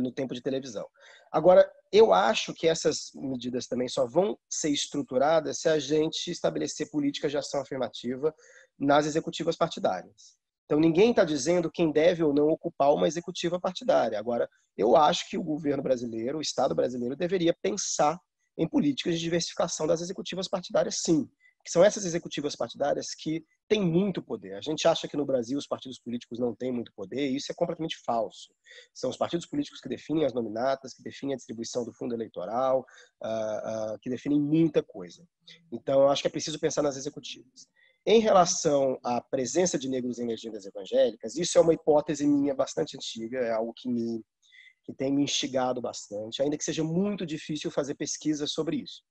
[SPEAKER 3] no tempo de televisão. Agora, eu acho que essas medidas também só vão ser estruturadas se a gente estabelecer políticas de ação afirmativa nas executivas partidárias. Então, ninguém está dizendo quem deve ou não ocupar uma executiva partidária. Agora, eu acho que o governo brasileiro, o Estado brasileiro, deveria pensar em políticas de diversificação das executivas partidárias, sim. Que são essas executivas partidárias que têm muito poder. A gente acha que no Brasil os partidos políticos não têm muito poder, e isso é completamente falso. São os partidos políticos que definem as nominatas, que definem a distribuição do fundo eleitoral, uh, uh, que definem muita coisa. Então, eu acho que é preciso pensar nas executivas. Em relação à presença de negros em legendas evangélicas, isso é uma hipótese minha bastante antiga, é algo que me que tem me instigado bastante, ainda que seja muito difícil fazer pesquisa sobre isso.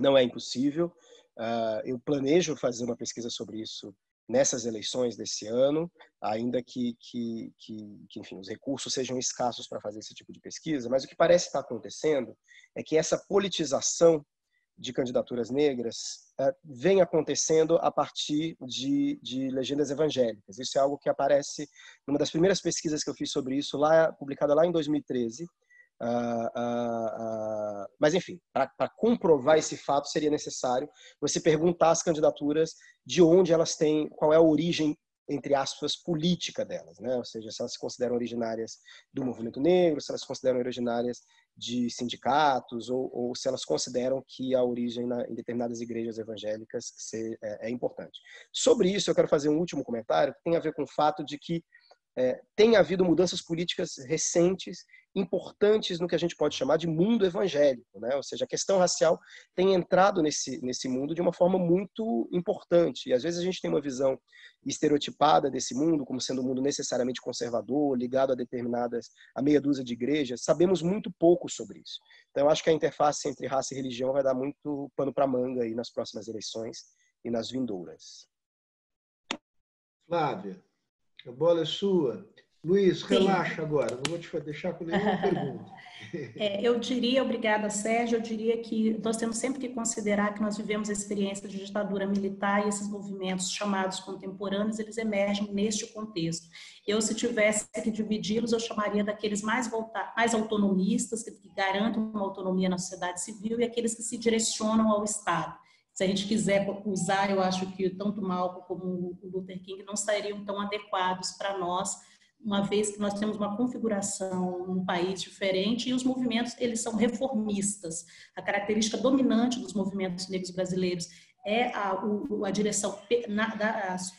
[SPEAKER 3] Não é impossível. Uh, eu planejo fazer uma pesquisa sobre isso nessas eleições desse ano, ainda que, que, que, que enfim, os recursos sejam escassos para fazer esse tipo de pesquisa, mas o que parece estar acontecendo é que essa politização de candidaturas negras uh, vem acontecendo a partir de, de, legendas evangélicas. Isso é algo que aparece numa das primeiras pesquisas que eu fiz sobre isso, lá publicada lá em 2013. Uh, uh, mas, enfim, para comprovar esse fato, seria necessário você perguntar às candidaturas de onde elas têm, qual é a origem entre aspas, política delas, né? ou seja, se elas se consideram originárias do movimento negro, se elas se consideram originárias de sindicatos, ou, ou se elas consideram que a origem na, em determinadas igrejas evangélicas se, é, é, importante. Sobre isso, eu quero fazer um último comentário, que tem a ver com o fato de que é, tem havido mudanças políticas recentes importantes no que a gente pode chamar de mundo evangélico, né? Ou seja, a questão racial tem entrado nesse nesse mundo de uma forma muito importante. E às vezes a gente tem uma visão estereotipada desse mundo como sendo um mundo necessariamente conservador, ligado a determinadas a meia dúzia de igrejas. Sabemos muito pouco sobre isso. Então eu acho que a interface entre raça e religião vai dar muito pano para manga aí nas próximas eleições e nas vindouras.
[SPEAKER 1] Flávia, a bola é sua. Luiz, Sim. relaxa agora, não vou te deixar com nenhuma pergunta.
[SPEAKER 2] É, eu diria, obrigada, Sérgio, eu diria que nós temos sempre que considerar que nós vivemos a experiência de ditadura militar e esses movimentos chamados contemporâneos, eles emergem neste contexto. Eu, se tivesse que dividi-los, eu chamaria daqueles mais, voltar, mais autonomistas, que, que garantem uma autonomia na sociedade civil, e aqueles que se direcionam ao Estado se a gente quiser usar, eu acho que tanto Malcolm como o Luther King não estariam tão adequados para nós, uma vez que nós temos uma configuração num país diferente e os movimentos eles são reformistas. A característica dominante dos movimentos negros brasileiros é a, a direção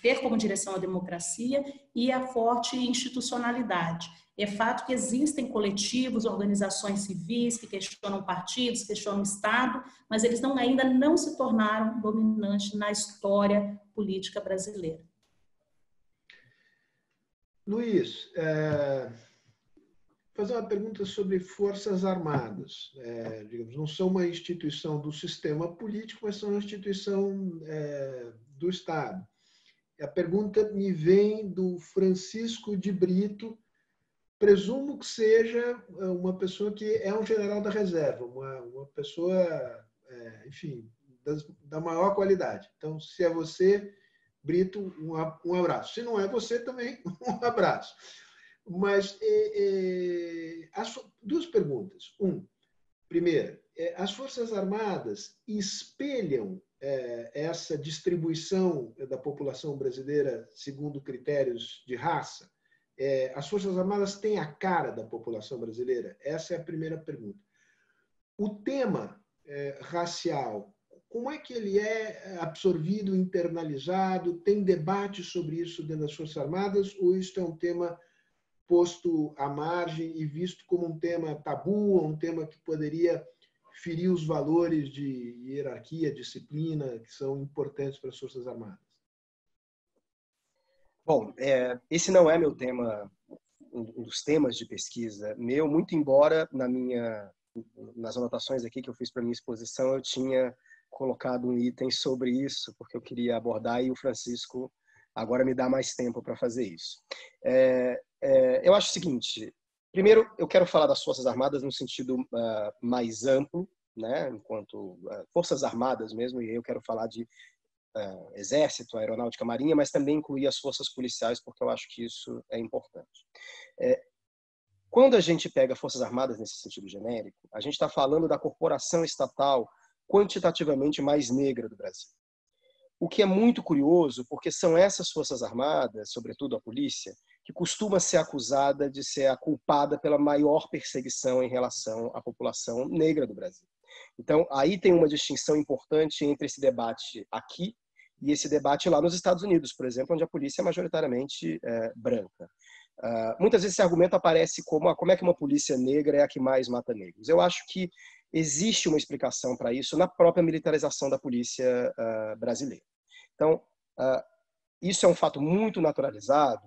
[SPEAKER 2] ter como direção a democracia e a forte institucionalidade. É fato que existem coletivos, organizações civis que questionam partidos, questionam o Estado, mas eles não, ainda não se tornaram dominantes na história política brasileira.
[SPEAKER 1] Luiz, é, fazer uma pergunta sobre Forças Armadas. É, digamos, não são uma instituição do sistema político, mas são uma instituição é, do Estado. A pergunta me vem do Francisco de Brito, presumo que seja eh, uma pessoa que é um general da reserva, uma, uma pessoa, é, enfim, das, da maior qualidade. Então, se é você, Brito, um, um abraço. Se não é você, também um abraço. Mas é, é, as, duas perguntas. Um, primeira, é, as Forças Armadas espelham é, essa distribuição da população brasileira segundo critérios de raça? É, as Forças Armadas têm a cara da população brasileira? Essa é a primeira pergunta. O tema é, racial, como é que ele é absorvido, internalizado? Tem debate sobre isso dentro das Forças Armadas ou isso é um tema posto à margem e visto como um tema tabu, um tema que poderia ferir os valores de hierarquia, disciplina, que são importantes para as Forças Armadas?
[SPEAKER 3] Bom, é, esse não é meu tema, um dos temas de pesquisa meu, muito embora na minha, nas anotações aqui que eu fiz para minha exposição eu tinha colocado um item sobre isso, porque eu queria abordar e o Francisco agora me dá mais tempo para fazer isso. É, é, eu acho o seguinte: primeiro, eu quero falar das Forças Armadas no sentido uh, mais amplo, né, enquanto uh, Forças Armadas mesmo, e eu quero falar de uh, Exército, Aeronáutica, Marinha, mas também incluir as forças policiais, porque eu acho que isso é importante. É, quando a gente pega Forças Armadas nesse sentido genérico, a gente está falando da corporação estatal quantitativamente mais negra do Brasil. o que é muito curioso, porque são essas forças armadas, sobretudo a polícia, que costuma ser acusada de ser a culpada pela maior perseguição em relação à população negra do Brasil. Então, aí tem uma distinção importante entre esse debate aqui e esse debate lá nos Estados Unidos, por exemplo, onde a polícia é majoritariamente é, branca. Uh, muitas vezes esse argumento aparece como ah, como é que uma polícia negra é a que mais mata negros. Eu acho que existe uma explicação para isso na própria militarização da polícia uh, brasileira. Então, uh, isso é um fato muito naturalizado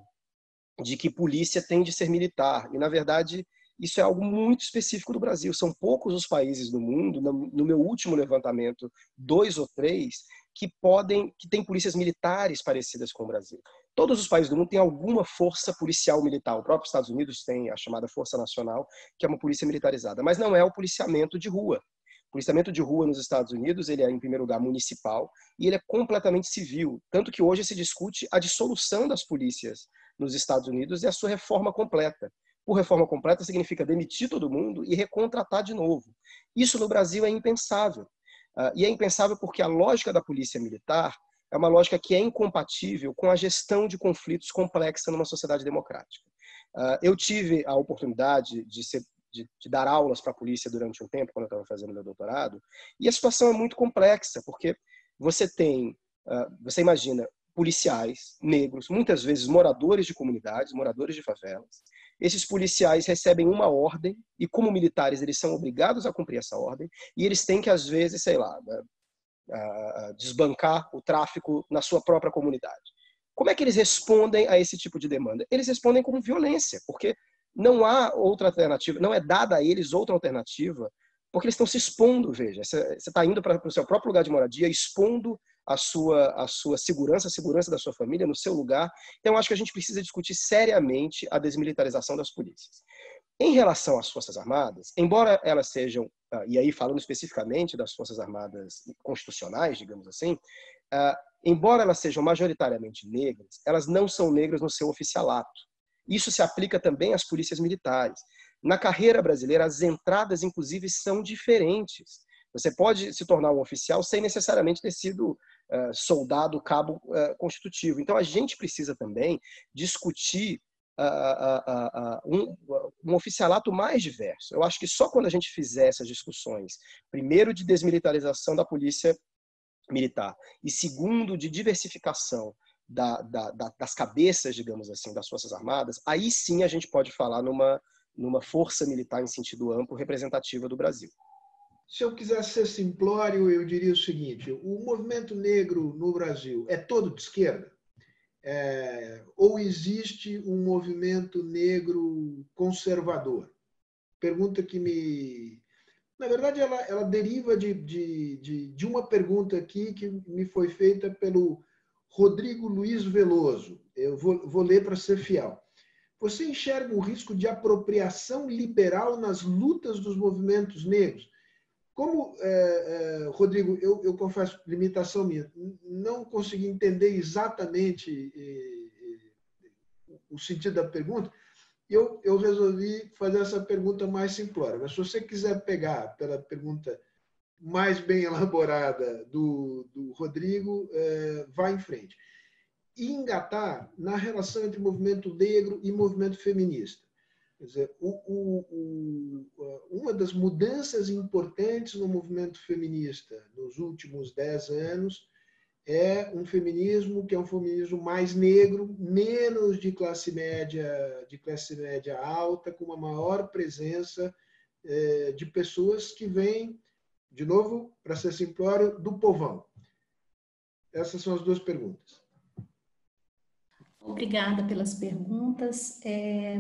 [SPEAKER 3] de que polícia tem de ser militar. E, na verdade, isso é algo muito específico do Brasil. São poucos os países do mundo, no meu último levantamento, dois ou três, que podem, que têm polícias militares parecidas com o Brasil. Todos os países do mundo têm alguma força policial militar. O próprio Estados Unidos tem a chamada Força Nacional, que é uma polícia militarizada, mas não é o policiamento de rua. O policiamento de rua nos Estados Unidos, ele é em primeiro lugar municipal e ele é completamente civil, tanto que hoje se discute a dissolução das polícias nos Estados Unidos e a sua reforma completa. Por reforma completa significa demitir todo mundo e recontratar de novo. Isso no Brasil é impensável. Uh, e é impensável porque a lógica da polícia militar é uma lógica que é incompatível com a gestão de conflitos complexa numa sociedade democrática. Uh, eu tive a oportunidade de, ser, de, de dar aulas para a polícia durante um tempo, quando eu estava fazendo meu doutorado, e a situação é muito complexa, porque você tem, uh, você imagina, policiais negros, muitas vezes moradores de comunidades, moradores de favelas. Esses policiais recebem uma ordem e, como militares, eles são obrigados a cumprir essa ordem e eles têm que, às vezes, sei lá, né, desbancar o tráfico na sua própria comunidade. Como é que eles respondem a esse tipo de demanda? Eles respondem com violência, porque não há outra alternativa, não é dada a eles outra alternativa, porque eles estão se expondo, veja, você está indo para o seu próprio lugar de moradia, expondo a sua, a sua segurança, a segurança da sua família no seu lugar. Então, acho que a gente precisa discutir seriamente a desmilitarização das polícias. Em relação às Forças Armadas, embora elas sejam, ah, e aí falando especificamente das Forças Armadas constitucionais, digamos assim, ah, embora elas sejam majoritariamente negras, elas não são negras no seu oficialato. Isso se aplica também às polícias militares. Na carreira brasileira, as entradas, inclusive, são diferentes. Você pode se tornar um oficial sem necessariamente ter sido uh, soldado, cabo uh, constitutivo. Então, a gente precisa também discutir um, um oficialato mais diverso. Eu acho que só quando a gente fizer essas discussões, primeiro de desmilitarização da polícia militar e segundo de diversificação da, da, da, das cabeças, digamos assim, das forças armadas, aí sim a gente pode falar numa numa força militar em sentido amplo representativa do Brasil.
[SPEAKER 1] Se eu quisesse ser simplório, eu diria o seguinte: o movimento negro no Brasil é todo de esquerda? É, ou existe um movimento negro conservador? Pergunta que me. Na verdade, ela, ela deriva de, de, de, de uma pergunta aqui que me foi feita pelo Rodrigo Luiz Veloso. Eu vou, vou ler para ser fiel. Você enxerga um risco de apropriação liberal nas lutas dos movimentos negros? Como, é, é, Rodrigo, eu, eu, confesso, limitação minha, não consegui entender exatamente o sentido da pergunta, eu, eu resolvi fazer essa pergunta mais simplória. Mas se você quiser pegar pela pergunta mais bem elaborada do, do Rodrigo, é, vá em frente. E engatar na relação entre movimento negro e movimento feminista. Quer dizer, o, o, o, uma das mudanças importantes no movimento feminista nos últimos dez anos é um feminismo que é um feminismo mais negro, menos de classe média, de classe média alta, com uma maior presença é, de pessoas que vêm, de novo, para ser simplório, do povão. Essas são as duas perguntas.
[SPEAKER 2] Obrigada pelas perguntas. É,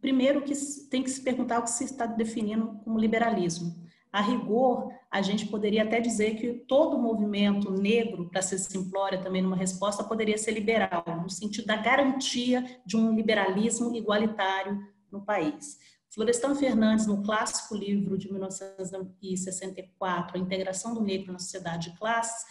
[SPEAKER 2] Primeiro que tem que se perguntar o que se está definindo como liberalismo. A rigor, a gente poderia até dizer que todo movimento negro, para ser simplória também numa resposta, poderia ser liberal, no sentido da garantia de um liberalismo igualitário no país. Florestan Fernandes, no clássico livro de 1964, A Integração do Negro na Sociedade de Classes,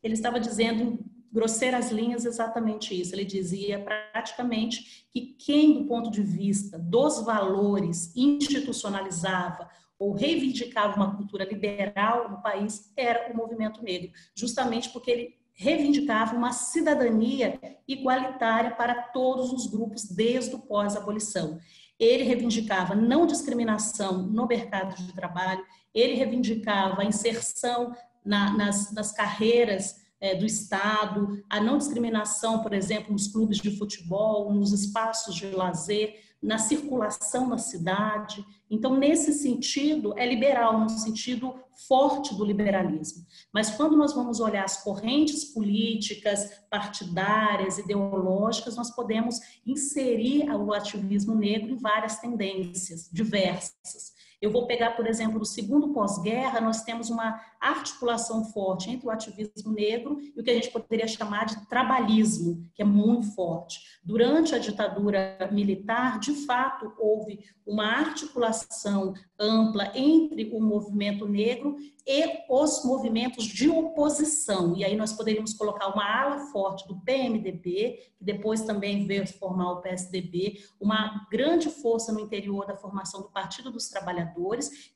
[SPEAKER 2] ele estava dizendo grosseiras linhas exatamente isso. Ele dizia praticamente que quem, do ponto de vista dos valores, institucionalizava ou reivindicava uma cultura liberal no país era o movimento negro, justamente porque ele reivindicava uma cidadania igualitária para todos os grupos desde o pós-abolição. Ele reivindicava não discriminação no mercado de trabalho, ele reivindicava a inserção na, nas, nas carreiras é, do Estado, a não discriminação, por exemplo, nos clubes de futebol, nos espaços de lazer, na circulação na cidade. Então, nesse sentido, é liberal, no sentido forte do liberalismo. Mas quando nós vamos olhar as correntes políticas, partidárias, ideológicas, nós podemos inserir o ativismo negro em várias tendências diversas. Eu vou pegar, por exemplo, no segundo pós-guerra, nós temos uma articulação forte entre o ativismo negro e o que a gente poderia chamar de trabalhismo, que é muito forte. Durante a ditadura militar, de fato, houve uma articulação ampla entre o movimento negro e os movimentos de oposição. E aí nós poderíamos colocar uma ala forte do PMDB, que depois também veio formar o PSDB, uma grande força no interior da formação do Partido dos Trabalhadores,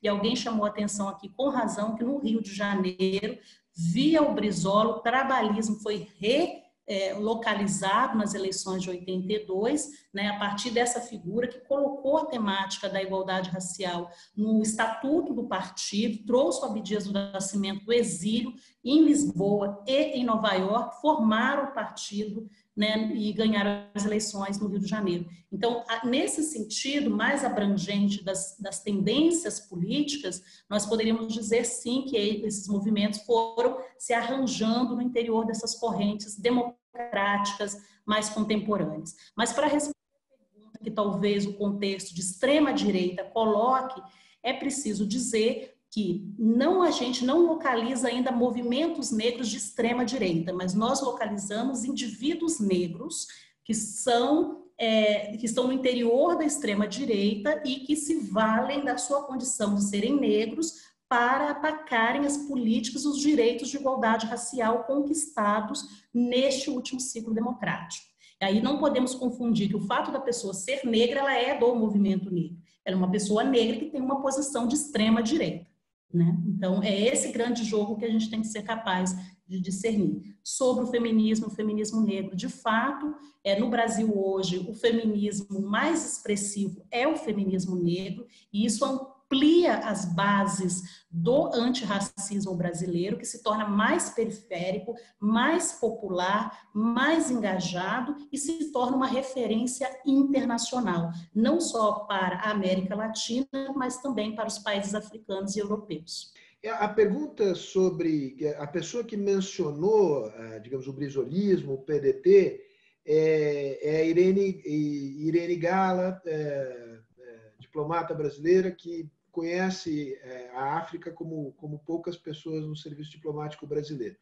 [SPEAKER 2] e alguém chamou atenção aqui com razão que no Rio de Janeiro, via o Brizola, o trabalhismo foi re é, localizado nas eleições de 82, né, a partir dessa figura que colocou a temática da igualdade racial no estatuto do partido, trouxe o Abdias do Nascimento do exílio em Lisboa e em Nova York, formaram o partido né, e ganharam as eleições no Rio de Janeiro. Então, nesse sentido mais abrangente das, das tendências políticas, nós poderíamos dizer sim que esses movimentos foram se arranjando no interior dessas correntes democráticas mais contemporâneas. Mas para responder a pergunta que talvez o contexto de extrema direita coloque, é preciso dizer que não a gente não localiza ainda movimentos negros de extrema direita, mas nós localizamos indivíduos negros que são é, que estão no interior da extrema direita e que se valem da sua condição de serem negros para atacarem as políticas, os direitos de igualdade racial conquistados neste último ciclo democrático. E aí não podemos confundir que o fato da pessoa ser negra, ela é do movimento negro. Ela é uma pessoa negra que tem uma posição de extrema direita. Né? Então, é esse grande jogo que a gente tem que ser capaz de discernir. Sobre o feminismo, o feminismo negro, de fato, é, no Brasil hoje, o feminismo mais expressivo é o feminismo negro, e isso amplia as bases do antirracismo brasileiro, que se torna mais periférico, mais popular, mais engajado e se torna uma referência internacional, não só para a América Latina, mas também para os países africanos e europeus.
[SPEAKER 1] É, a pergunta sobre a pessoa que mencionou, eh, digamos, o brisolismo, o PDT, é, é a Irene, Irene Gala, é, é, diplomata brasileira, que conhece é, a África como, como poucas pessoas no serviço diplomático brasileiro.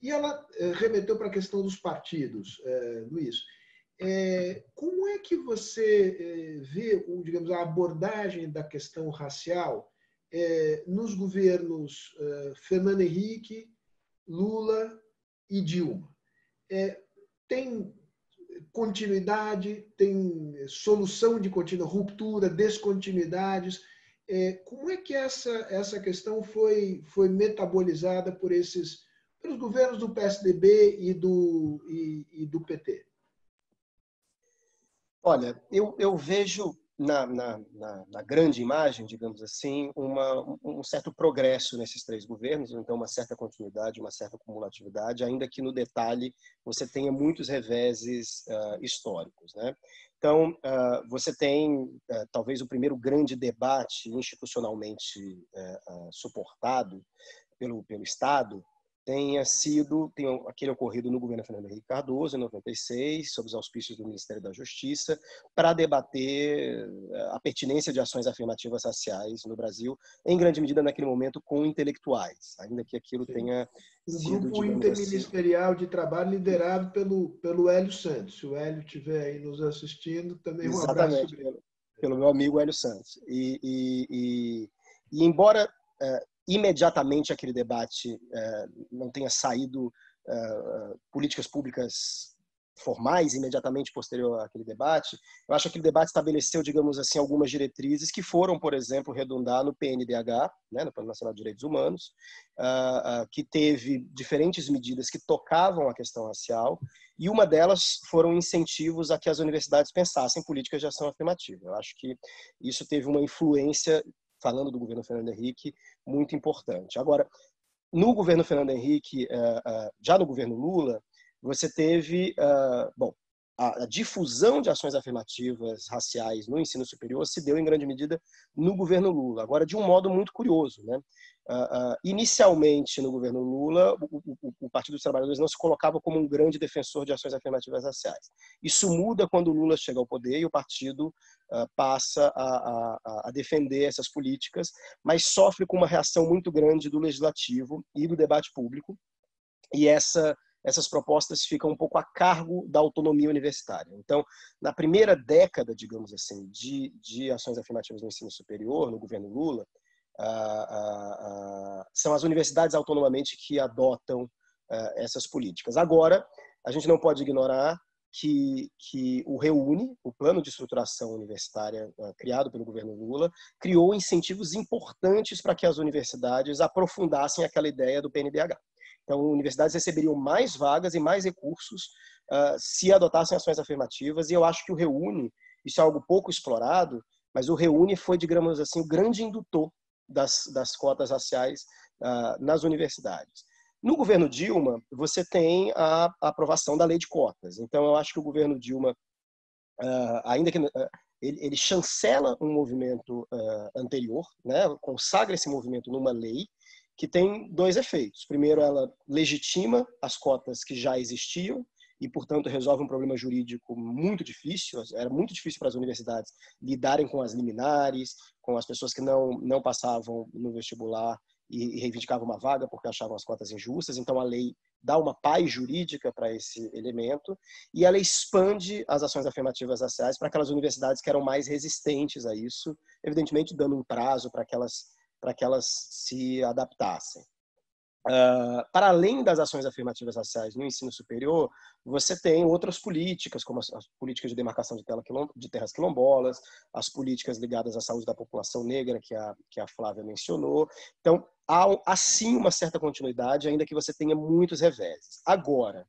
[SPEAKER 1] E ela é, remeteu para a questão dos partidos, é, Luiz. como é que você vê, digamos, a abordagem da questão racial nos governos Fernando Henrique, Lula e Dilma? tem continuidade, tem solução de contínua ruptura, descontinuidades? É, como é que essa, essa questão foi, foi metabolizada por esses pelos governos do PSDB e do, e, e do PT?
[SPEAKER 3] Olha, eu, eu vejo na, na, na, na, grande imagem, digamos assim, uma, um certo progresso nesses três governos, então uma certa continuidade, uma certa cumulatividade, ainda que no detalhe você tenha muitos reveses uh, históricos. Né? Então, você tem talvez o primeiro grande debate institucionalmente suportado pelo, pelo Estado tenha sido tem aquele ocorrido no governo Fernando Henrique Cardoso, em 96, sob os auspícios do Ministério da Justiça, para debater a pertinência de ações afirmativas raciais no Brasil, em grande medida naquele momento com intelectuais, ainda que aquilo Sim. tenha
[SPEAKER 1] um grupo assim, interministerial assim. de trabalho liderado pelo, pelo Hélio Santos. Se o Hélio estiver aí nos assistindo, também um
[SPEAKER 3] abraço. Pelo, pelo meu amigo Hélio Santos. E, e, e, e embora é, imediatamente aquele debate é, não tenha saído é, políticas públicas formais imediatamente posterior àquele debate, eu acho que aquele debate estabeleceu, digamos assim, algumas diretrizes que foram, por exemplo, redundar no PNDH, né, no Plano Nacional de Direitos Humanos, uh, uh, que teve diferentes medidas que tocavam a questão racial, e uma delas foram incentivos a que as universidades pensassem políticas de ação afirmativa. Eu acho que isso teve uma influência, falando do governo Fernando Henrique, muito importante. Agora, no governo Fernando Henrique, uh, já no governo Lula, você teve, uh, bom, a, difusão de ações afirmativas raciais no ensino superior se deu em grande medida no governo Lula. Agora, de um modo muito curioso, né? Uh, uh, inicialmente, no governo Lula, o, o, o, Partido dos Trabalhadores não se colocava como um grande defensor de ações afirmativas raciais. Isso muda quando Lula chega ao poder e o partido uh, passa a, a, a, defender essas políticas, mas sofre com uma reação muito grande do legislativo e do debate público. E essa essas propostas ficam um pouco a cargo da autonomia universitária. Então, na primeira década, digamos assim, de, de ações afirmativas no ensino superior, no governo Lula, ah, ah, ah, são as universidades autonomamente que adotam essas políticas. Agora, a gente não pode ignorar que, que o REUNE, o Plano de Estruturação Universitária criado pelo governo Lula, criou incentivos importantes para que as universidades aprofundassem aquela ideia do PNDH. Então, universidades receberiam mais vagas e mais recursos uh, se adotassem ações afirmativas, e eu acho que o Reúne, isso é algo pouco explorado, mas o Reúne foi, digamos assim, o grande indutor das, das cotas raciais uh, nas universidades. No governo Dilma, você tem a, a, aprovação da lei de cotas. Então, eu acho que o governo Dilma, uh, ainda que ele, ele, chancela um movimento anterior, né, consagra esse movimento numa lei, que tem dois efeitos. Primeiro, ela legitima as cotas que já existiam e, portanto, resolve um problema jurídico muito difícil. Era muito difícil para as universidades lidarem com as liminares, com as pessoas que não, não passavam no vestibular e, reivindicavam uma vaga porque achavam as cotas injustas. Então, a lei dá uma paz jurídica para esse elemento e ela expande as ações afirmativas raciais para aquelas universidades que eram mais resistentes a isso, evidentemente dando um prazo para que elas para que elas se adaptassem. Uh, para além das ações afirmativas raciais no ensino superior, você tem outras políticas, como as, as políticas de demarcação de, quilom, de, terras quilombolas, as políticas ligadas à saúde da população negra, que a, que a Flávia mencionou. Então, há, há sim uma certa continuidade, ainda que você tenha muitos reveses. Agora,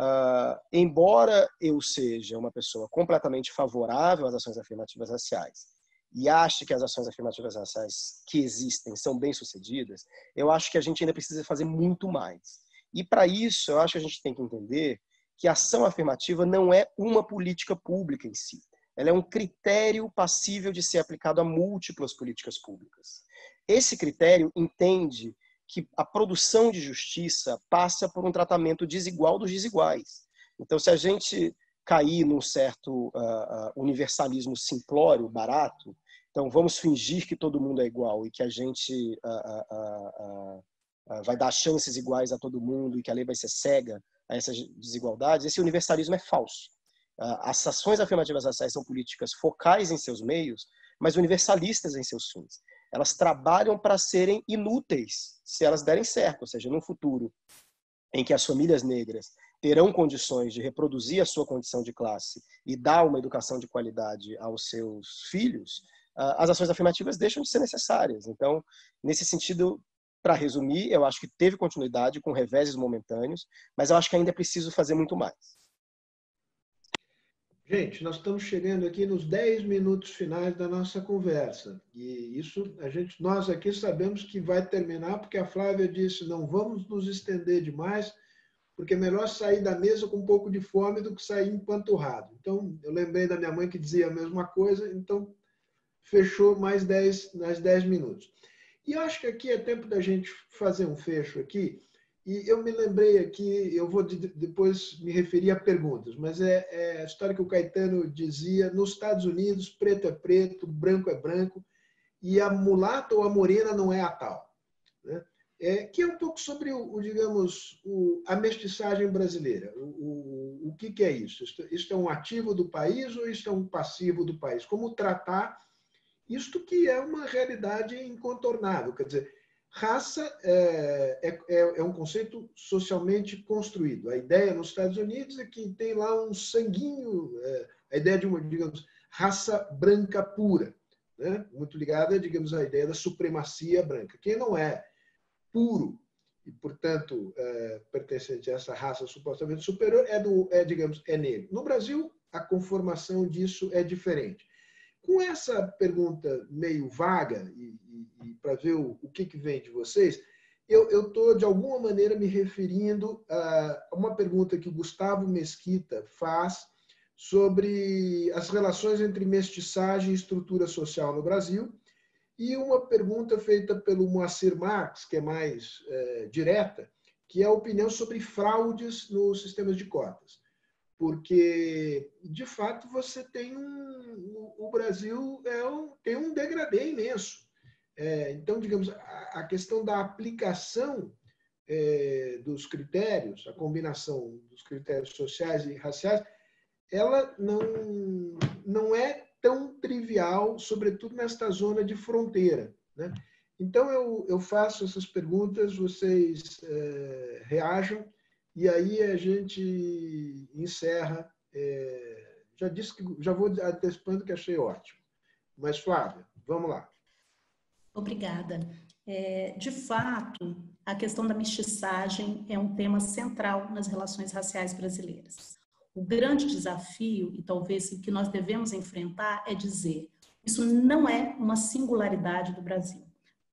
[SPEAKER 3] uh, embora eu seja uma pessoa completamente favorável às ações afirmativas raciais, e acha que as ações afirmativas raciais que existem são bem-sucedidas, eu acho que a gente ainda precisa fazer muito mais. E para isso, eu acho que a gente tem que entender que a ação afirmativa não é uma política pública em si. Ela é um critério passível de ser aplicado a múltiplas políticas públicas. Esse critério entende que a produção de justiça passa por um tratamento desigual dos desiguais. Então, se a gente cair num certo uh, universalismo simplório, barato. Então, vamos fingir que todo mundo é igual e que a gente uh, vai dar chances iguais a todo mundo e que a lei vai ser cega a essas desigualdades. Esse universalismo é falso. As ações afirmativas raciais são políticas focais em seus meios, mas universalistas em seus fins. Elas trabalham para serem inúteis se elas derem certo, ou seja, num futuro em que as famílias negras terão condições de reproduzir a sua condição de classe e dar uma educação de qualidade aos seus filhos, ah, as ações afirmativas deixam de ser necessárias. Então, nesse sentido, para resumir, eu acho que teve continuidade com reveses momentâneos, mas eu acho que ainda é preciso fazer muito mais.
[SPEAKER 1] Gente, nós estamos chegando aqui nos 10 minutos finais da nossa conversa. E isso a gente nós aqui sabemos que vai terminar porque a Flávia disse: "Não vamos nos estender demais, porque é melhor sair da mesa com um pouco de fome do que sair empanturrado. Então, eu lembrei da minha mãe que dizia a mesma coisa, então fechou mais 10, mais 10 minutos. E acho que aqui é tempo da gente fazer um fecho aqui. E eu me lembrei aqui, eu vou depois me referir a perguntas, mas é, é, a história que o Caetano dizia: nos Estados Unidos, preto é preto, branco é branco, e a mulata ou a morena não é a tal. Né? É, que é um pouco sobre, o, o digamos, o, a mestiçagem brasileira. O, o, que, que é isso? Isto é um ativo do país ou isto é um passivo do país? Como tratar isto que é uma realidade incontornável? Quer dizer, Raça é, é, é, é, um conceito socialmente construído. A ideia nos Estados Unidos é que tem lá um sanguinho, é, a ideia de uma, digamos, raça branca pura, né? muito ligada, digamos, à ideia da supremacia branca. Quem não é puro e, portanto, é, pertencente a essa raça supostamente superior é, do, é, digamos, é negro. No Brasil, a conformação disso é diferente. Com essa pergunta meio vaga, e, e, e para ver o, o que, que vem de vocês, eu estou, de alguma maneira, me referindo a uma pergunta que o Gustavo Mesquita faz sobre as relações entre mestiçagem e estrutura social no Brasil, e uma pergunta feita pelo Moacir Marx, que é mais é, direta, que é a opinião sobre fraudes nos sistemas de cotas. Porque de fato você tem um o Brasil é um, tem um degradê imenso. É, então digamos a, a, questão da aplicação é, dos critérios a combinação dos critérios sociais e raciais ela não não é trivial sobretudo nesta zona de fronteira né? então eu, eu faço essas perguntas vocês é, reajam e aí a gente encerra. É, já disse que já vou antecipando que achei ótimo. Mas, Flávia, vamos lá.
[SPEAKER 2] Obrigada. É, de fato, a questão da mestiçagem é um tema central nas relações raciais brasileiras. O grande desafio, e talvez o que nós devemos enfrentar, é dizer: isso não é uma singularidade do Brasil.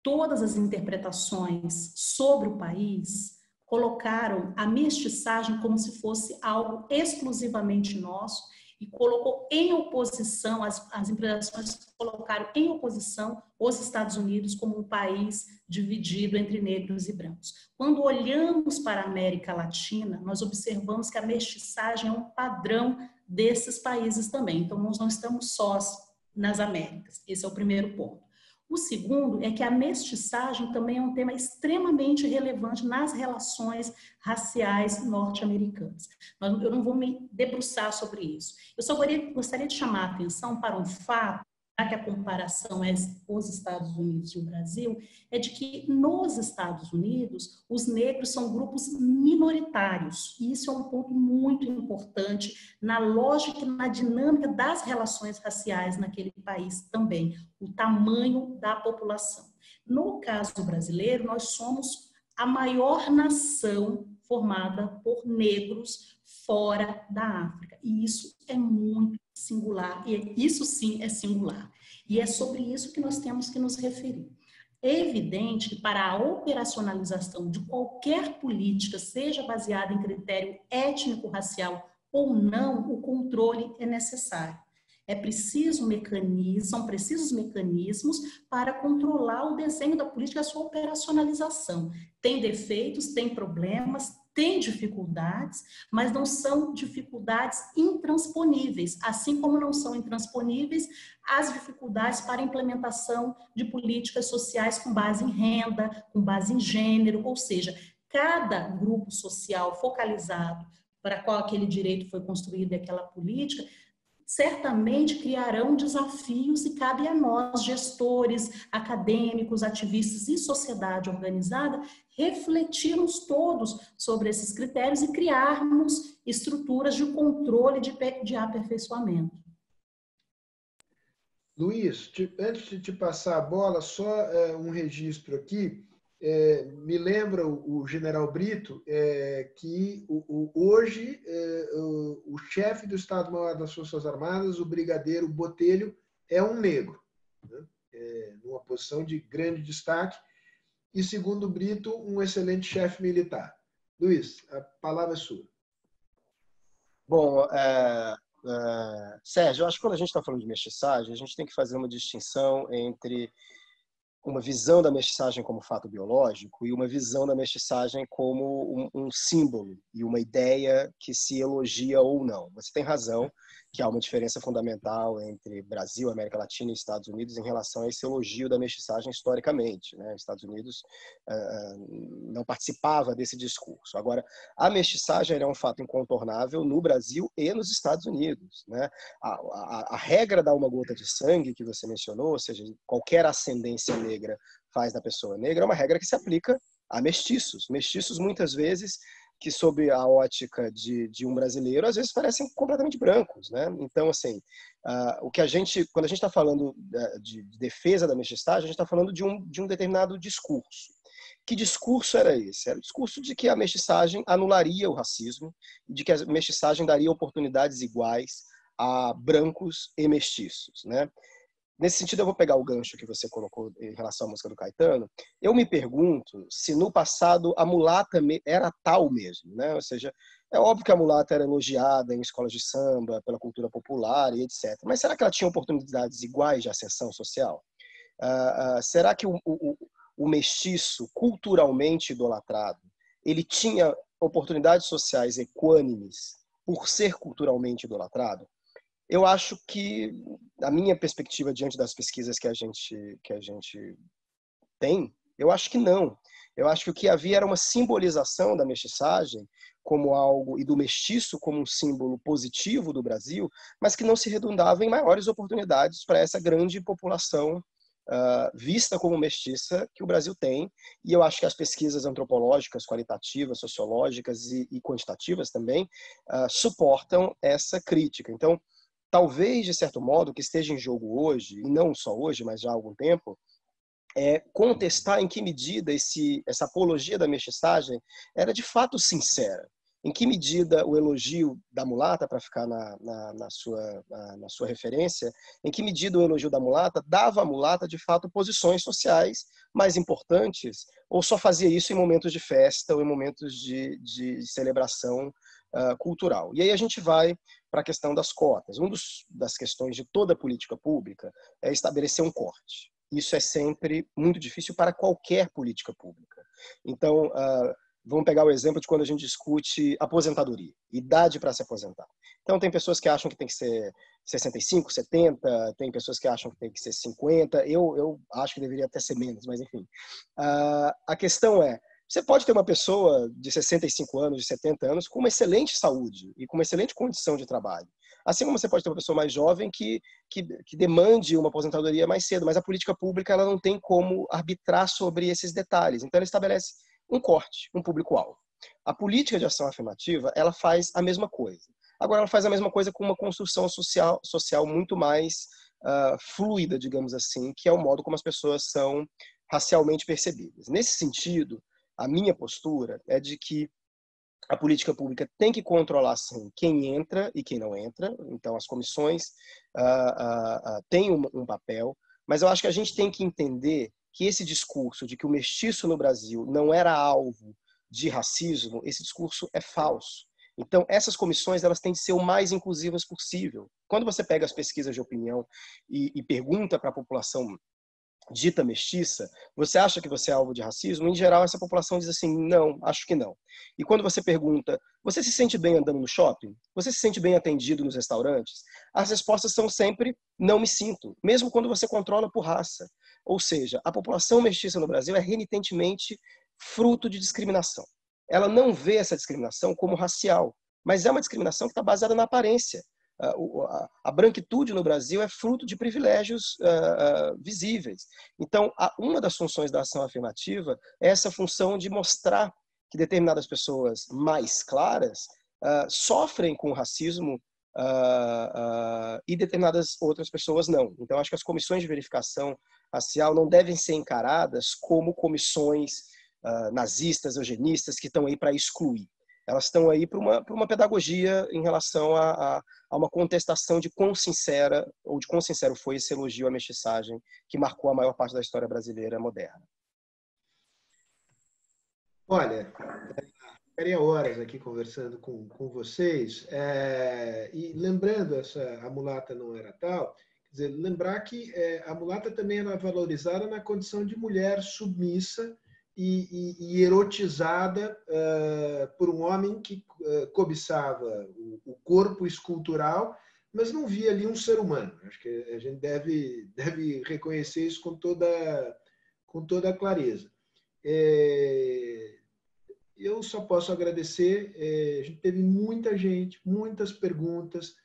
[SPEAKER 2] Todas as interpretações sobre o país colocaram a mestiçagem como se fosse algo exclusivamente nosso e colocou em oposição, as, as interpretações colocaram em oposição os Estados Unidos como um país dividido entre negros e brancos. Quando olhamos para a América Latina, nós observamos que a mestiçagem é um padrão desses países também. Então, nós não estamos sós nas Américas. Esse é o primeiro ponto. O segundo é que a mestiçagem também é um tema extremamente relevante nas relações raciais norte-americanas. Eu não vou me debruçar sobre isso. Eu só gostaria de chamar a atenção para um fato que a comparação é os Estados Unidos e o Brasil, é de que nos Estados Unidos os negros são grupos minoritários. E isso é um ponto muito importante na lógica e na dinâmica das relações raciais naquele país também, o tamanho da população. No caso brasileiro, nós somos a maior nação formada por negros fora da África. E isso é muito singular, e isso sim é singular. E é sobre isso que nós temos que nos referir. É evidente que para a operacionalização de qualquer política, seja baseada em critério étnico-racial ou não, o controle é necessário. É preciso mecanismo, são precisos mecanismos para controlar o desenho da política, a sua operacionalização. Tem defeitos, tem problemas, tem dificuldades, mas não são dificuldades intransponíveis, assim como não são intransponíveis as dificuldades para implementação de políticas sociais com base em renda, com base em gênero, ou seja, cada grupo social focalizado para qual aquele direito foi construído e aquela política certamente criarão desafios e cabe a nós, gestores, acadêmicos, ativistas e sociedade organizada, refletirmos todos sobre esses critérios e criarmos estruturas de controle de, de aperfeiçoamento.
[SPEAKER 1] Luiz, antes de te passar a bola, só é, um registro aqui é, me lembra o, o general Brito é, que o, o, hoje é, o, chefe do Estado-Maior das Forças Armadas, o brigadeiro Botelho, é um negro, né? É, numa posição de grande destaque, e segundo Brito, um excelente chefe militar. Luiz, a palavra é sua.
[SPEAKER 3] Bom, é, Sérgio, acho que quando a gente está falando de mestiçagem, a gente tem que fazer uma distinção entre uma visão da mestiçagem como fato biológico e uma visão da mestiçagem como um, um, símbolo e uma ideia que se elogia ou não. Você tem razão que há uma diferença fundamental entre Brasil, América Latina e Estados Unidos em relação a esse elogio da mestiçagem historicamente. Né? Os Estados Unidos uh, não participava desse discurso. Agora, a mestiçagem é um fato incontornável no Brasil e nos Estados Unidos. Né? A, a, a regra da uma gota de sangue que você mencionou, ou seja, qualquer ascendência negra faz da pessoa negra é uma regra que se aplica a mestiços. Mestiços, muitas vezes, que sob a ótica de, de um brasileiro, às vezes parecem completamente brancos, né? Então, assim, uh, o que a gente, quando a gente está falando de, de, defesa da mestiçagem, a gente está falando de um, de um determinado discurso. Que discurso era esse? Era o discurso de que a mestiçagem anularia o racismo, de que a mestiçagem daria oportunidades iguais a brancos e mestiços, né? Nesse sentido, eu vou pegar o gancho que você colocou em relação à música do Caetano. Eu me pergunto se no passado a mulata era tal mesmo, né? Ou seja, é óbvio que a mulata era elogiada em escolas de samba, pela cultura popular e etc. Mas será que ela tinha oportunidades iguais de ascensão social? Uh, uh, será que o, o, o mestiço, culturalmente idolatrado, ele tinha oportunidades sociais equânimes por ser culturalmente idolatrado? Eu acho que a minha perspectiva diante das pesquisas que a gente que a gente tem, eu acho que não. Eu acho que o que havia era uma simbolização da mestiçagem como algo e do mestiço como um símbolo positivo do Brasil, mas que não se redundava em maiores oportunidades para essa grande população uh, vista como mestiça que o Brasil tem. E eu acho que as pesquisas antropológicas, qualitativas, sociológicas e, e quantitativas também uh, suportam essa crítica. Então, talvez, de certo modo, que esteja em jogo hoje, e não só hoje, mas já há algum tempo, é contestar em que medida esse, essa apologia da mestiçagem era de fato sincera. Em que medida o elogio da mulata, para ficar na, na, na sua, na, na, sua referência, em que medida o elogio da mulata dava à mulata, de fato, posições sociais mais importantes, ou só fazia isso em momentos de festa ou em momentos de, de celebração uh, cultural. E aí a gente vai para a questão das cotas. Uma das questões de toda política pública é estabelecer um corte. Isso é sempre muito difícil para qualquer política pública. Então, uh, vamos pegar o exemplo de quando a gente discute aposentadoria, idade para se aposentar. Então, tem pessoas que acham que tem que ser 65, 70, tem pessoas que acham que tem que ser 50, eu, eu acho que deveria até ser menos, mas enfim. Uh, a questão é, você pode ter uma pessoa de 65 anos, de 70 anos, com uma excelente saúde e com uma excelente condição de trabalho. Assim como você pode ter uma pessoa mais jovem que, que, que, demande uma aposentadoria mais cedo, mas a política pública ela não tem como arbitrar sobre esses detalhes. Então, ela estabelece um corte, um público-alvo. A política de ação afirmativa ela faz a mesma coisa. Agora, ela faz a mesma coisa com uma construção social, social muito mais uh, fluida, digamos assim, que é o modo como as pessoas são racialmente percebidas. Nesse sentido, a minha postura é de que a política pública tem que controlar sim quem entra e quem não entra. Então as comissões uh, uh, uh, têm um, um, papel, mas eu acho que a gente tem que entender que esse discurso de que o mestiço no Brasil não era alvo de racismo, esse discurso é falso. Então essas comissões elas têm que ser o mais inclusivas possível. Quando você pega as pesquisas de opinião e, e pergunta para a população dita mestiça, você acha que você é alvo de racismo? Em geral, essa população diz assim: não, acho que não. E quando você pergunta, você se sente bem andando no shopping? Você se sente bem atendido nos restaurantes? As respostas são sempre: não me sinto, mesmo quando você controla por raça. Ou seja, a população mestiça no Brasil é renitentemente fruto de discriminação. Ela não vê essa discriminação como racial, mas é uma discriminação que está baseada na aparência a, branquitude no Brasil é fruto de privilégios uh, uh, visíveis. Então, uma das funções da ação afirmativa é essa função de mostrar que determinadas pessoas mais claras sofrem com o racismo e determinadas outras pessoas não. Então, acho que as comissões de verificação racial não devem ser encaradas como comissões nazistas, eugenistas, que estão aí para excluir elas estão aí para uma, uma pedagogia em relação a, a, a, uma contestação de quão sincera, ou de quão sincero foi esse elogio à mestiçagem que marcou a maior parte da história brasileira moderna.
[SPEAKER 1] Olha, ficaria horas aqui conversando com, com vocês, é, e lembrando, essa, a mulata não era tal, dizer, lembrar que é, a mulata também era valorizada na condição de mulher submissa, e, e, e erotizada uh, por um homem que uh, cobiçava o, o, corpo escultural, mas não via ali um ser humano. Acho que a gente deve, deve reconhecer isso com toda, com toda clareza. É, eu só posso agradecer. É, a gente teve muita gente, muitas perguntas.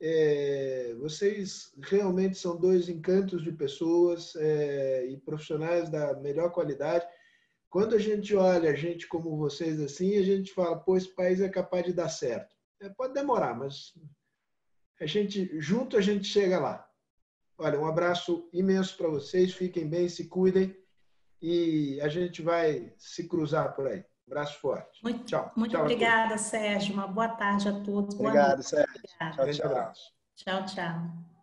[SPEAKER 1] É, vocês realmente são dois encantos de pessoas é, e profissionais da melhor qualidade. Quando a gente olha a gente como vocês assim, a gente fala, pô, esse país é capaz de dar certo. É, pode demorar, mas a gente junto a gente chega lá. Olha, um abraço imenso para vocês, fiquem bem, se cuidem e a gente vai se cruzar por aí. Um abraço forte.
[SPEAKER 2] Muito,
[SPEAKER 1] tchau.
[SPEAKER 2] Muito
[SPEAKER 1] tchau
[SPEAKER 2] obrigada, Sérgio. Uma boa tarde a todos.
[SPEAKER 3] Obrigado, Sérgio. Tchau,
[SPEAKER 1] tchau.
[SPEAKER 2] Tchau, tchau.